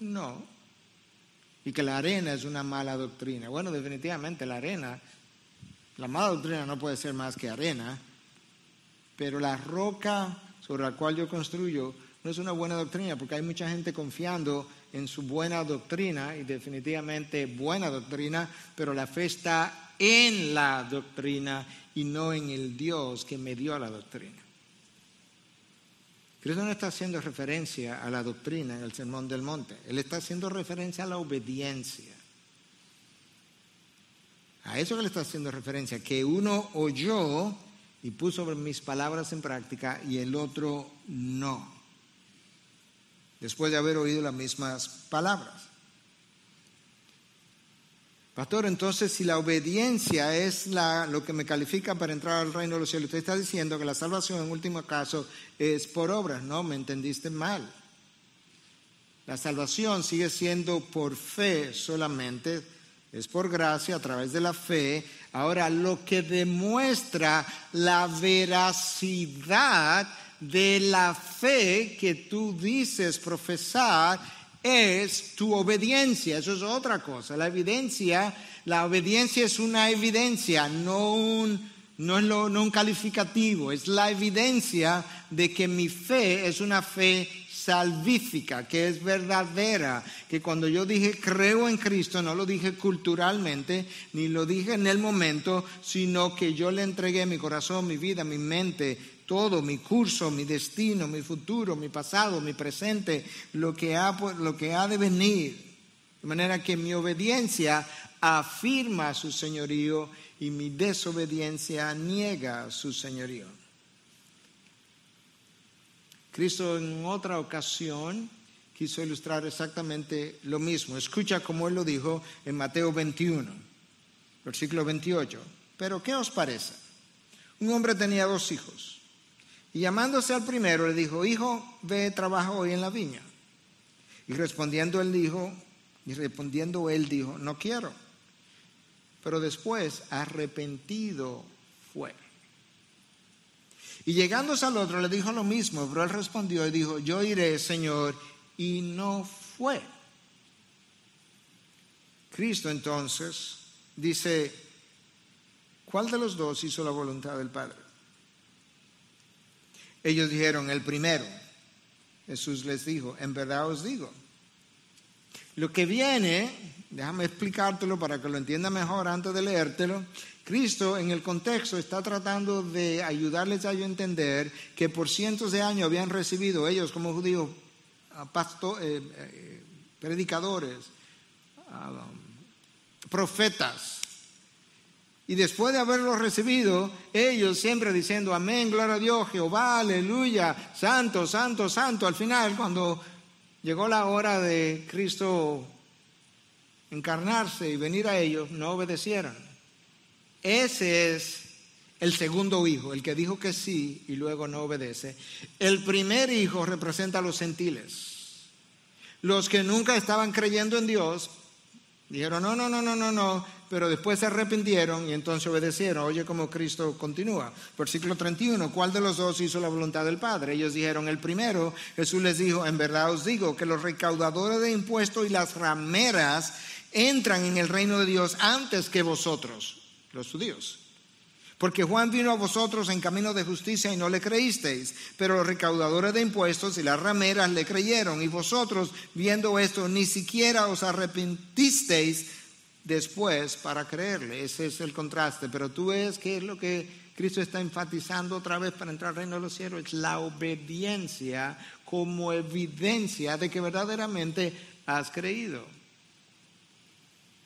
No. Y que la arena es una mala doctrina. Bueno, definitivamente la arena, la mala doctrina no puede ser más que arena, pero la roca sobre la cual yo construyo no es una buena doctrina, porque hay mucha gente confiando en su buena doctrina, y definitivamente buena doctrina, pero la fe está en la doctrina y no en el Dios que me dio la doctrina. Cristo no está haciendo referencia a la doctrina en el Sermón del Monte, Él está haciendo referencia a la obediencia. A eso que le está haciendo referencia, que uno oyó y puso mis palabras en práctica y el otro no después de haber oído las mismas palabras. Pastor, entonces si la obediencia es lo que me califica para entrar al reino de los cielos, usted está diciendo que la salvación en último caso es por obras, no, me entendiste mal. La salvación sigue siendo por fe solamente, es por gracia a través de la fe. Ahora, lo que demuestra la veracidad de la fe que tú dices profesar es tu obediencia. Eso es otra cosa. La evidencia, la obediencia es una evidencia, no un, no es no un calificativo. Es la evidencia de que mi fe es una fe salvífica, que es verdadera, que cuando yo dije creo en Cristo, no lo dije culturalmente, ni lo dije en el momento, sino que yo le entregué mi corazón, mi vida, mi mente, todo, mi curso, mi destino, mi futuro, mi pasado, mi presente, lo que ha, lo que ha de venir. De manera que mi obediencia afirma su señorío y mi desobediencia niega su señorío. Cristo en otra ocasión quiso ilustrar exactamente lo mismo. Escucha como él lo dijo en Mateo 21, versículo 28. Pero ¿qué os parece? Un hombre tenía dos hijos. Y llamándose al primero le dijo, hijo, ve, trabaja hoy en la viña. Y respondiendo él dijo, y respondiendo él dijo, no quiero. Pero después arrepentido fue. Y llegándose al otro le dijo lo mismo, pero él respondió y dijo, yo iré, Señor, y no fue. Cristo entonces dice, ¿cuál de los dos hizo la voluntad del Padre? Ellos dijeron, el primero. Jesús les dijo, en verdad os digo. Lo que viene, déjame explicártelo para que lo entienda mejor antes de leértelo. Cristo en el contexto está tratando de ayudarles a entender que por cientos de años habían recibido ellos como judíos, pastor, eh, eh, predicadores, profetas, y después de haberlo recibido, ellos siempre diciendo amén, gloria a Dios, Jehová, aleluya, santo, santo, santo. Al final, cuando llegó la hora de Cristo encarnarse y venir a ellos, no obedecieron. Ese es el segundo hijo, el que dijo que sí y luego no obedece. El primer hijo representa a los gentiles, los que nunca estaban creyendo en Dios, Dijeron, no, no, no, no, no, no, pero después se arrepintieron y entonces obedecieron. Oye, como Cristo continúa. Versículo 31, ¿cuál de los dos hizo la voluntad del Padre? Ellos dijeron, el primero, Jesús les dijo, en verdad os digo que los recaudadores de impuestos y las rameras entran en el reino de Dios antes que vosotros, los judíos. Porque Juan vino a vosotros en camino de justicia y no le creísteis, pero los recaudadores de impuestos y las rameras le creyeron, y vosotros, viendo esto, ni siquiera os arrepentisteis después para creerle. Ese es el contraste. Pero tú ves que es lo que Cristo está enfatizando otra vez para entrar al reino de los cielos, es la obediencia como evidencia de que verdaderamente has creído.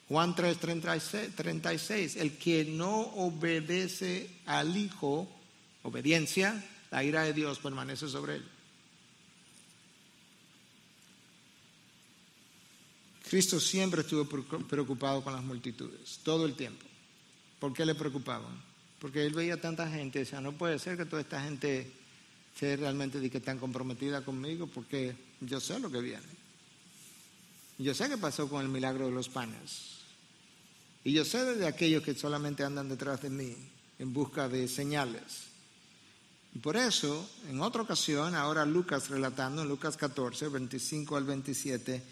Juan 3, 36, el que no obedece al Hijo, obediencia, la ira de Dios permanece sobre él. Cristo siempre estuvo preocupado con las multitudes, todo el tiempo. ¿Por qué le preocupaban? Porque él veía tanta gente y decía, no puede ser que toda esta gente esté realmente de que están comprometida conmigo porque yo sé lo que viene. Yo sé qué pasó con el milagro de los panes. Y yo sé de aquellos que solamente andan detrás de mí en busca de señales. Y por eso, en otra ocasión, ahora Lucas relatando, en Lucas 14, 25 al 27,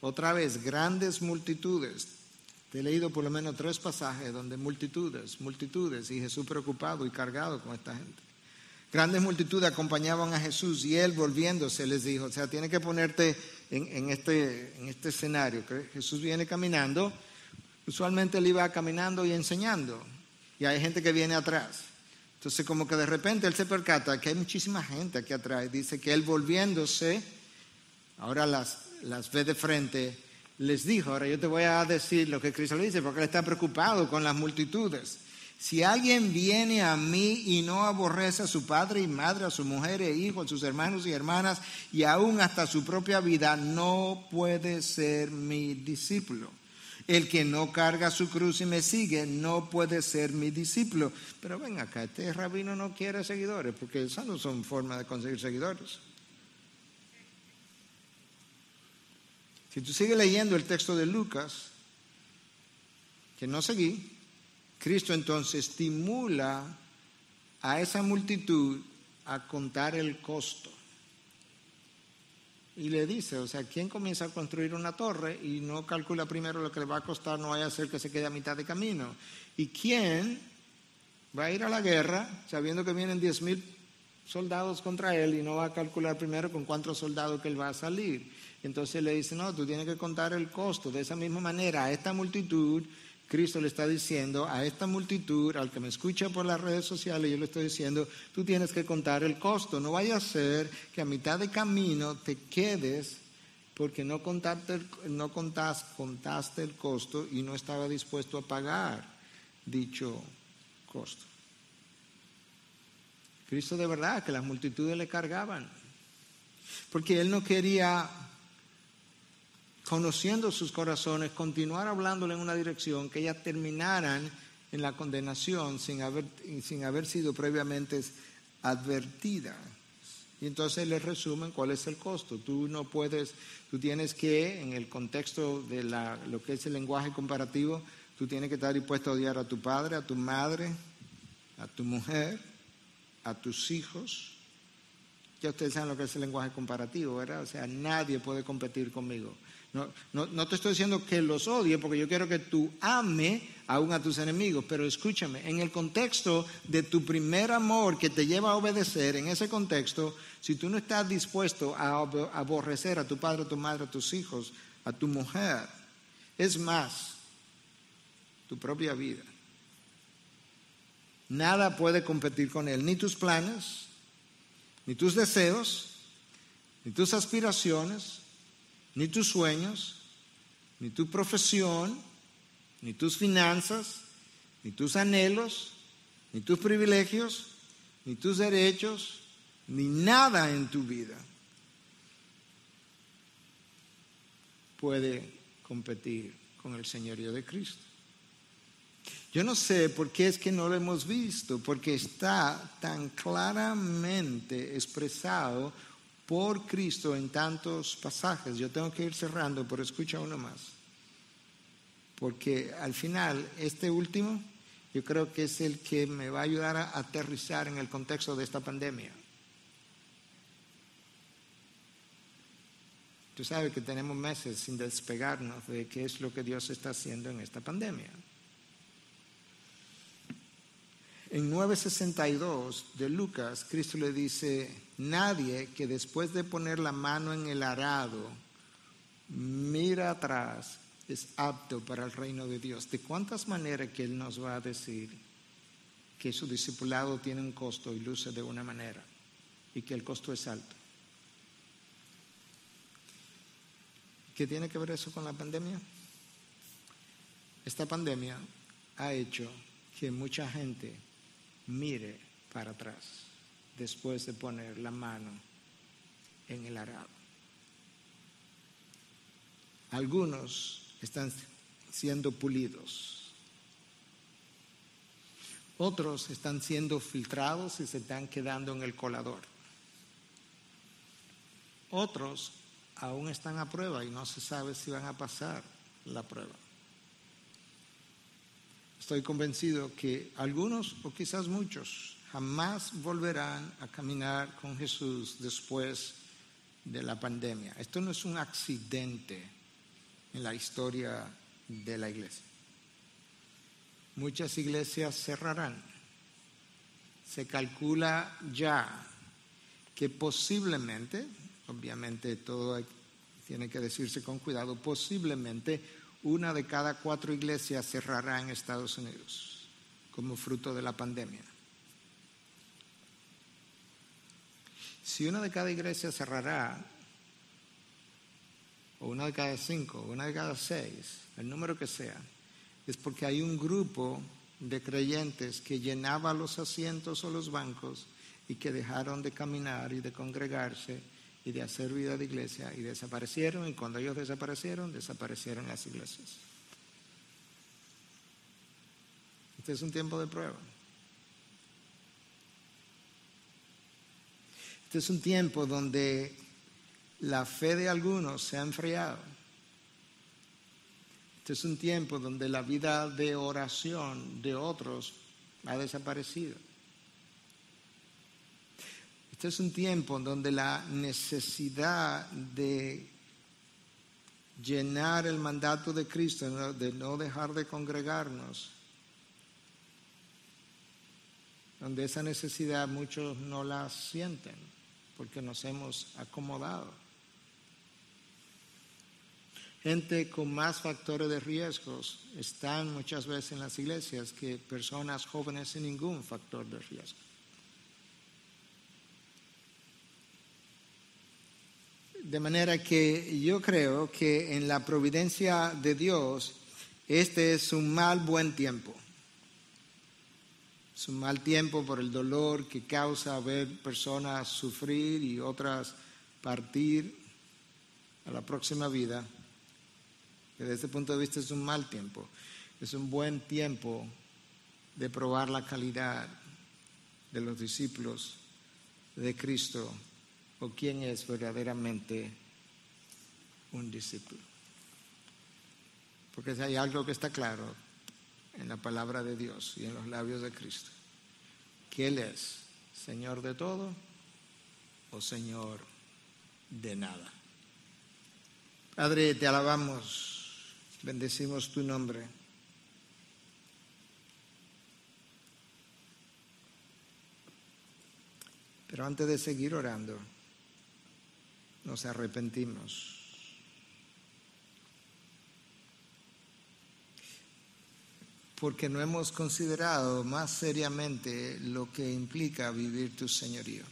otra vez, grandes multitudes. Te he leído por lo menos tres pasajes donde multitudes, multitudes, y Jesús preocupado y cargado con esta gente. Grandes multitudes acompañaban a Jesús y él volviéndose les dijo, o sea, tiene que ponerte en, en, este, este escenario, Jesús viene caminando Usualmente él iba caminando y enseñando. Y hay gente que viene atrás. Entonces como que de repente él se percata que hay muchísima gente aquí atrás. Dice que él volviéndose, ahora las, las ve de frente, les dijo, ahora yo te voy a decir lo que Cristo le dice, porque él está preocupado con las multitudes. Si alguien viene a mí y no aborrece a su padre y madre, a su mujer e hijo, a sus hermanos y hermanas, y aún hasta su propia vida, no puede ser mi discípulo. El que no carga su cruz y me sigue no puede ser mi discípulo. Pero ven acá, este rabino no quiere seguidores, porque esas no son formas de conseguir seguidores. Si tú sigues leyendo el texto de Lucas, que no seguí, Cristo entonces estimula a esa multitud a contar el costo y le dice, o sea, ¿quién comienza a construir una torre y no calcula primero lo que le va a costar, no vaya a ser que se quede a mitad de camino? ¿Y quién va a ir a la guerra sabiendo que vienen 10 mil soldados contra él y no va a calcular primero con cuántos soldados que él va a salir? Entonces le dice, no, tú tienes que contar el costo. De esa misma manera, a esta multitud Cristo le está diciendo a esta multitud, al que me escucha por las redes sociales, yo le estoy diciendo, tú tienes que contar el costo. No vaya a ser que a mitad de camino te quedes porque no, contaste, no contaste el costo y no estaba dispuesto a pagar dicho costo. Cristo de verdad que las multitudes le cargaban, porque él no quería conociendo sus corazones, continuar hablándole en una dirección, que ellas terminaran en la condenación sin haber, sin haber sido previamente advertidas. Y entonces les resumen cuál es el costo. Tú no puedes, tú tienes que, en el contexto de la, lo que es el lenguaje comparativo, tú tienes que estar dispuesto a odiar a tu padre, a tu madre, a tu mujer, a tus hijos. Ya ustedes saben lo que es el lenguaje comparativo, ¿verdad? O sea, nadie puede competir conmigo. No, no, te estoy diciendo que los odie, porque yo quiero que tú ame aún a tus enemigos, pero escúchame, en el contexto de tu primer amor que te lleva a obedecer, en ese contexto, si tú no estás dispuesto a aborrecer a tu padre, a tu madre, a tus hijos, a tu mujer, es más, tu propia vida. Nada puede competir con él, ni tus planes, ni tus deseos, ni tus aspiraciones, ni tus sueños, ni tu profesión, ni tus finanzas, ni tus anhelos, ni tus privilegios, ni tus derechos, ni nada en tu vida puede competir con el señorío de Cristo. Yo no sé por qué es que no lo hemos visto, porque está tan claramente expresado por Cristo en tantos pasajes. Yo tengo que ir cerrando, pero escucha uno más. porque al final este último yo creo que es el que me va a ayudar a aterrizar en el contexto de esta pandemia. Tú sabes que tenemos meses sin despegarnos de qué es lo que Dios está haciendo en esta pandemia. En 962 de Lucas, Cristo le dice, nadie que después de poner la mano en el arado mira atrás es apto para el reino de Dios. ¿De cuántas maneras que Él nos va a decir que su discipulado tiene un costo y luce de una manera y que el costo es alto? ¿Qué tiene que ver eso con la pandemia? Esta pandemia ha hecho que mucha gente mire para atrás después de poner la mano en el arado. Algunos están siendo pulidos. Otros están siendo filtrados y se están quedando en el colador. Otros aún están a prueba y no se sabe si van a pasar la prueba. Estoy convencido que algunos o quizás muchos jamás volverán a caminar con Jesús después de la pandemia. Esto no es un accidente en la historia de la iglesia. Muchas iglesias cerrarán. Se calcula ya que posiblemente, obviamente todo tiene que decirse con cuidado, posiblemente una de cada cuatro iglesias cerrará en Estados Unidos como fruto de la pandemia. Si una de cada iglesia cerrará, o una de cada cinco, o una de cada seis, el número que sea, es porque hay un grupo de creyentes que llenaba los asientos o los bancos y que dejaron de caminar y de congregarse y de hacer vida de iglesia y desaparecieron y cuando ellos desaparecieron, desaparecieron las iglesias. Este es un tiempo de prueba. Este es un tiempo donde la fe de algunos se ha enfriado. Este es un tiempo donde la vida de oración de otros ha desaparecido. Este es un tiempo en donde la necesidad de llenar el mandato de Cristo, de no dejar de congregarnos, donde esa necesidad muchos no la sienten porque nos hemos acomodado. Gente con más factores de riesgos están muchas veces en las iglesias que personas jóvenes sin ningún factor de riesgo. De manera que yo creo que en la providencia de Dios, este es un mal buen tiempo. Es un mal tiempo por el dolor que causa ver personas sufrir y otras partir a la próxima vida. Desde este punto de vista es un mal tiempo. Es un buen tiempo de probar la calidad de los discípulos de Cristo o quién es verdaderamente un discípulo. Porque si hay algo que está claro en la palabra de Dios y en los labios de Cristo, que Él es Señor de todo o Señor de nada. Padre, te alabamos, bendecimos tu nombre. Pero antes de seguir orando, nos arrepentimos. Porque no hemos considerado más seriamente lo que implica vivir tu señorío.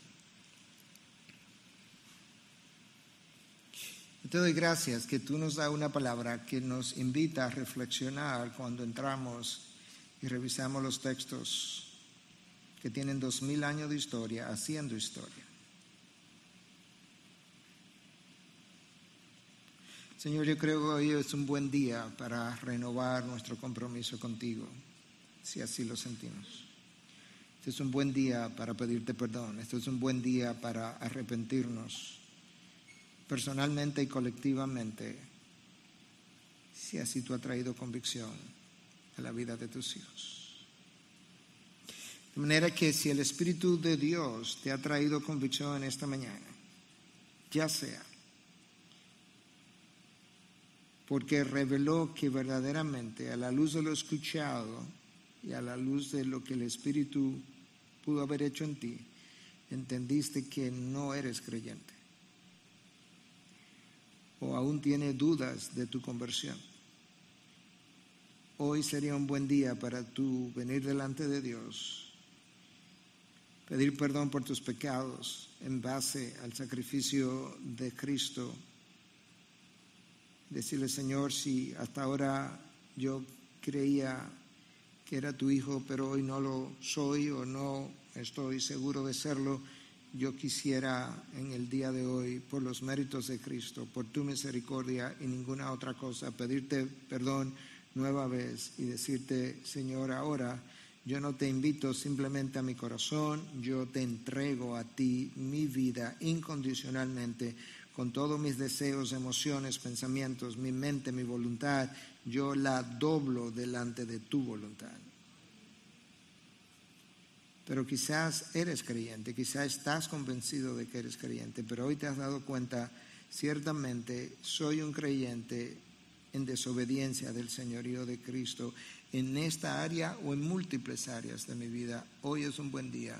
Te doy gracias que tú nos das una palabra que nos invita a reflexionar cuando entramos y revisamos los textos que tienen dos mil años de historia haciendo historia. Señor, yo creo que hoy es un buen día para renovar nuestro compromiso contigo, si así lo sentimos. Este es un buen día para pedirte perdón, este es un buen día para arrepentirnos personalmente y colectivamente si así tú has traído convicción a la vida de tus hijos. De manera que si el Espíritu de Dios te ha traído convicción en esta mañana, ya sea porque reveló que verdaderamente a la luz de lo escuchado y a la luz de lo que el Espíritu pudo haber hecho en ti, entendiste que no eres creyente o aún tiene dudas de tu conversión. Hoy sería un buen día para tú venir delante de Dios pedir perdón por tus pecados en base al sacrificio de Cristo. Decirle, Señor, si hasta ahora yo creía que era tu hijo, pero hoy no lo soy o no estoy seguro de serlo, yo quisiera en el día de hoy, por los méritos de Cristo, por tu misericordia y ninguna otra cosa, pedirte perdón nueva vez y decirte, Señor, ahora yo no te invito simplemente a mi corazón, yo te entrego a ti mi vida incondicionalmente, con todos mis deseos, emociones, pensamientos, mi mente, mi voluntad, yo la doblo delante de tu voluntad. Pero quizás eres creyente, quizás estás convencido de que eres creyente, pero hoy te has dado cuenta, ciertamente soy un creyente en desobediencia del señorío de Cristo en esta área o en múltiples áreas de mi vida. Hoy es un buen día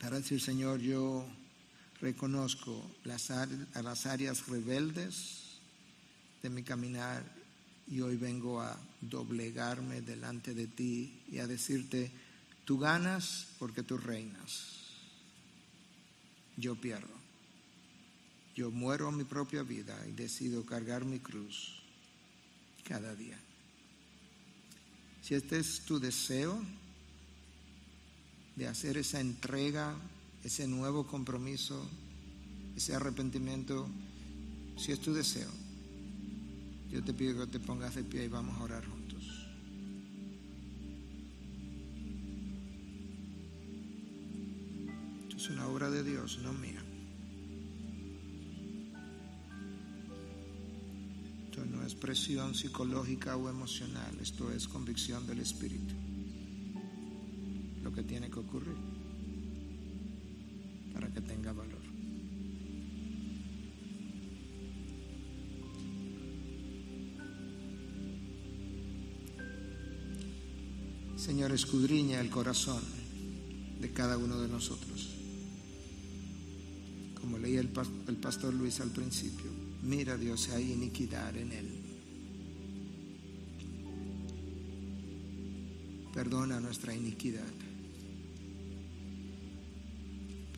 para decir, Señor, yo reconozco las, las áreas rebeldes de mi caminar y hoy vengo a doblegarme delante de ti y a decirte, tú ganas porque tú reinas. Yo pierdo. Yo muero mi propia vida y decido cargar mi cruz cada día. Si este es tu deseo de hacer esa entrega, ese nuevo compromiso, ese arrepentimiento, si es tu deseo, yo te pido que te pongas de pie y vamos a orar juntos. Esto es una obra de Dios, no mía. no es presión psicológica o emocional, esto es convicción del Espíritu. Lo que tiene que ocurrir para que tenga valor. Señor, escudriña el corazón de cada uno de nosotros. Como leía el, pastor Luis al principio, Mira Dios si hay iniquidad en él. Perdona nuestra iniquidad.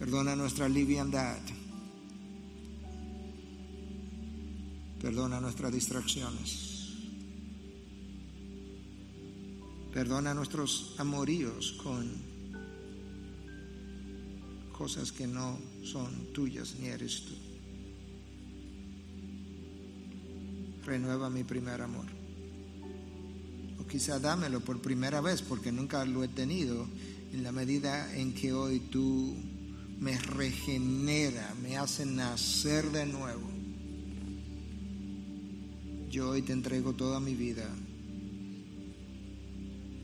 Perdona nuestra liviandad. Perdona nuestras distracciones. Perdona nuestros amoríos con cosas que no son tuyas ni eres tú. renueva mi primer amor. O quizá dámelo por primera vez porque nunca lo he tenido en la medida en que hoy tú me regenera, me hace nacer de nuevo. Yo hoy te entrego toda mi vida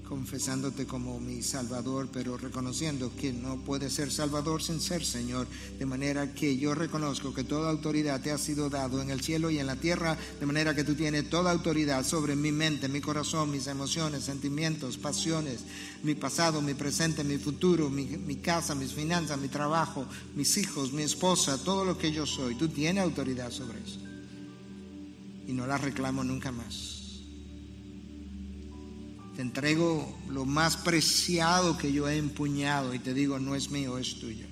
confesándote como mi Salvador, pero reconociendo que no puede ser Salvador sin ser Señor, de manera que yo reconozco que toda autoridad te ha sido dado en el cielo y en la tierra, de manera que tú tienes toda autoridad sobre mi mente, mi corazón, mis emociones, sentimientos, pasiones, mi pasado, mi presente, mi futuro, mi, mi casa, mis finanzas, mi trabajo, mis hijos, mi esposa, todo lo que yo soy. Tú tienes autoridad sobre eso. Y no la reclamo nunca más. Te entrego lo más preciado que yo he empuñado y te digo, no es mío, es tuyo.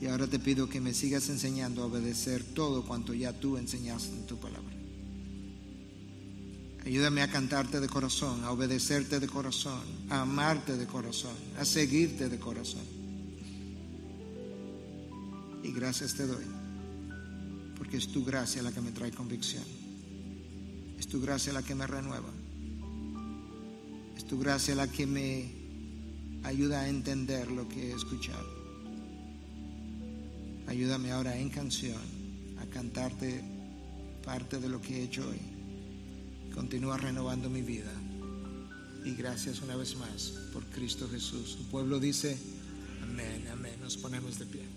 Y ahora te pido que me sigas enseñando a obedecer todo cuanto ya tú enseñaste en tu palabra. Ayúdame a cantarte de corazón, a obedecerte de corazón, a amarte de corazón, a seguirte de corazón. Y gracias te doy, porque es tu gracia la que me trae convicción. Es tu gracia la que me renueva. Es tu gracia la que me ayuda a entender lo que he escuchado. Ayúdame ahora en canción a cantarte parte de lo que he hecho hoy. Continúa renovando mi vida. Y gracias una vez más por Cristo Jesús. Su pueblo dice, amén, amén. Nos ponemos de pie.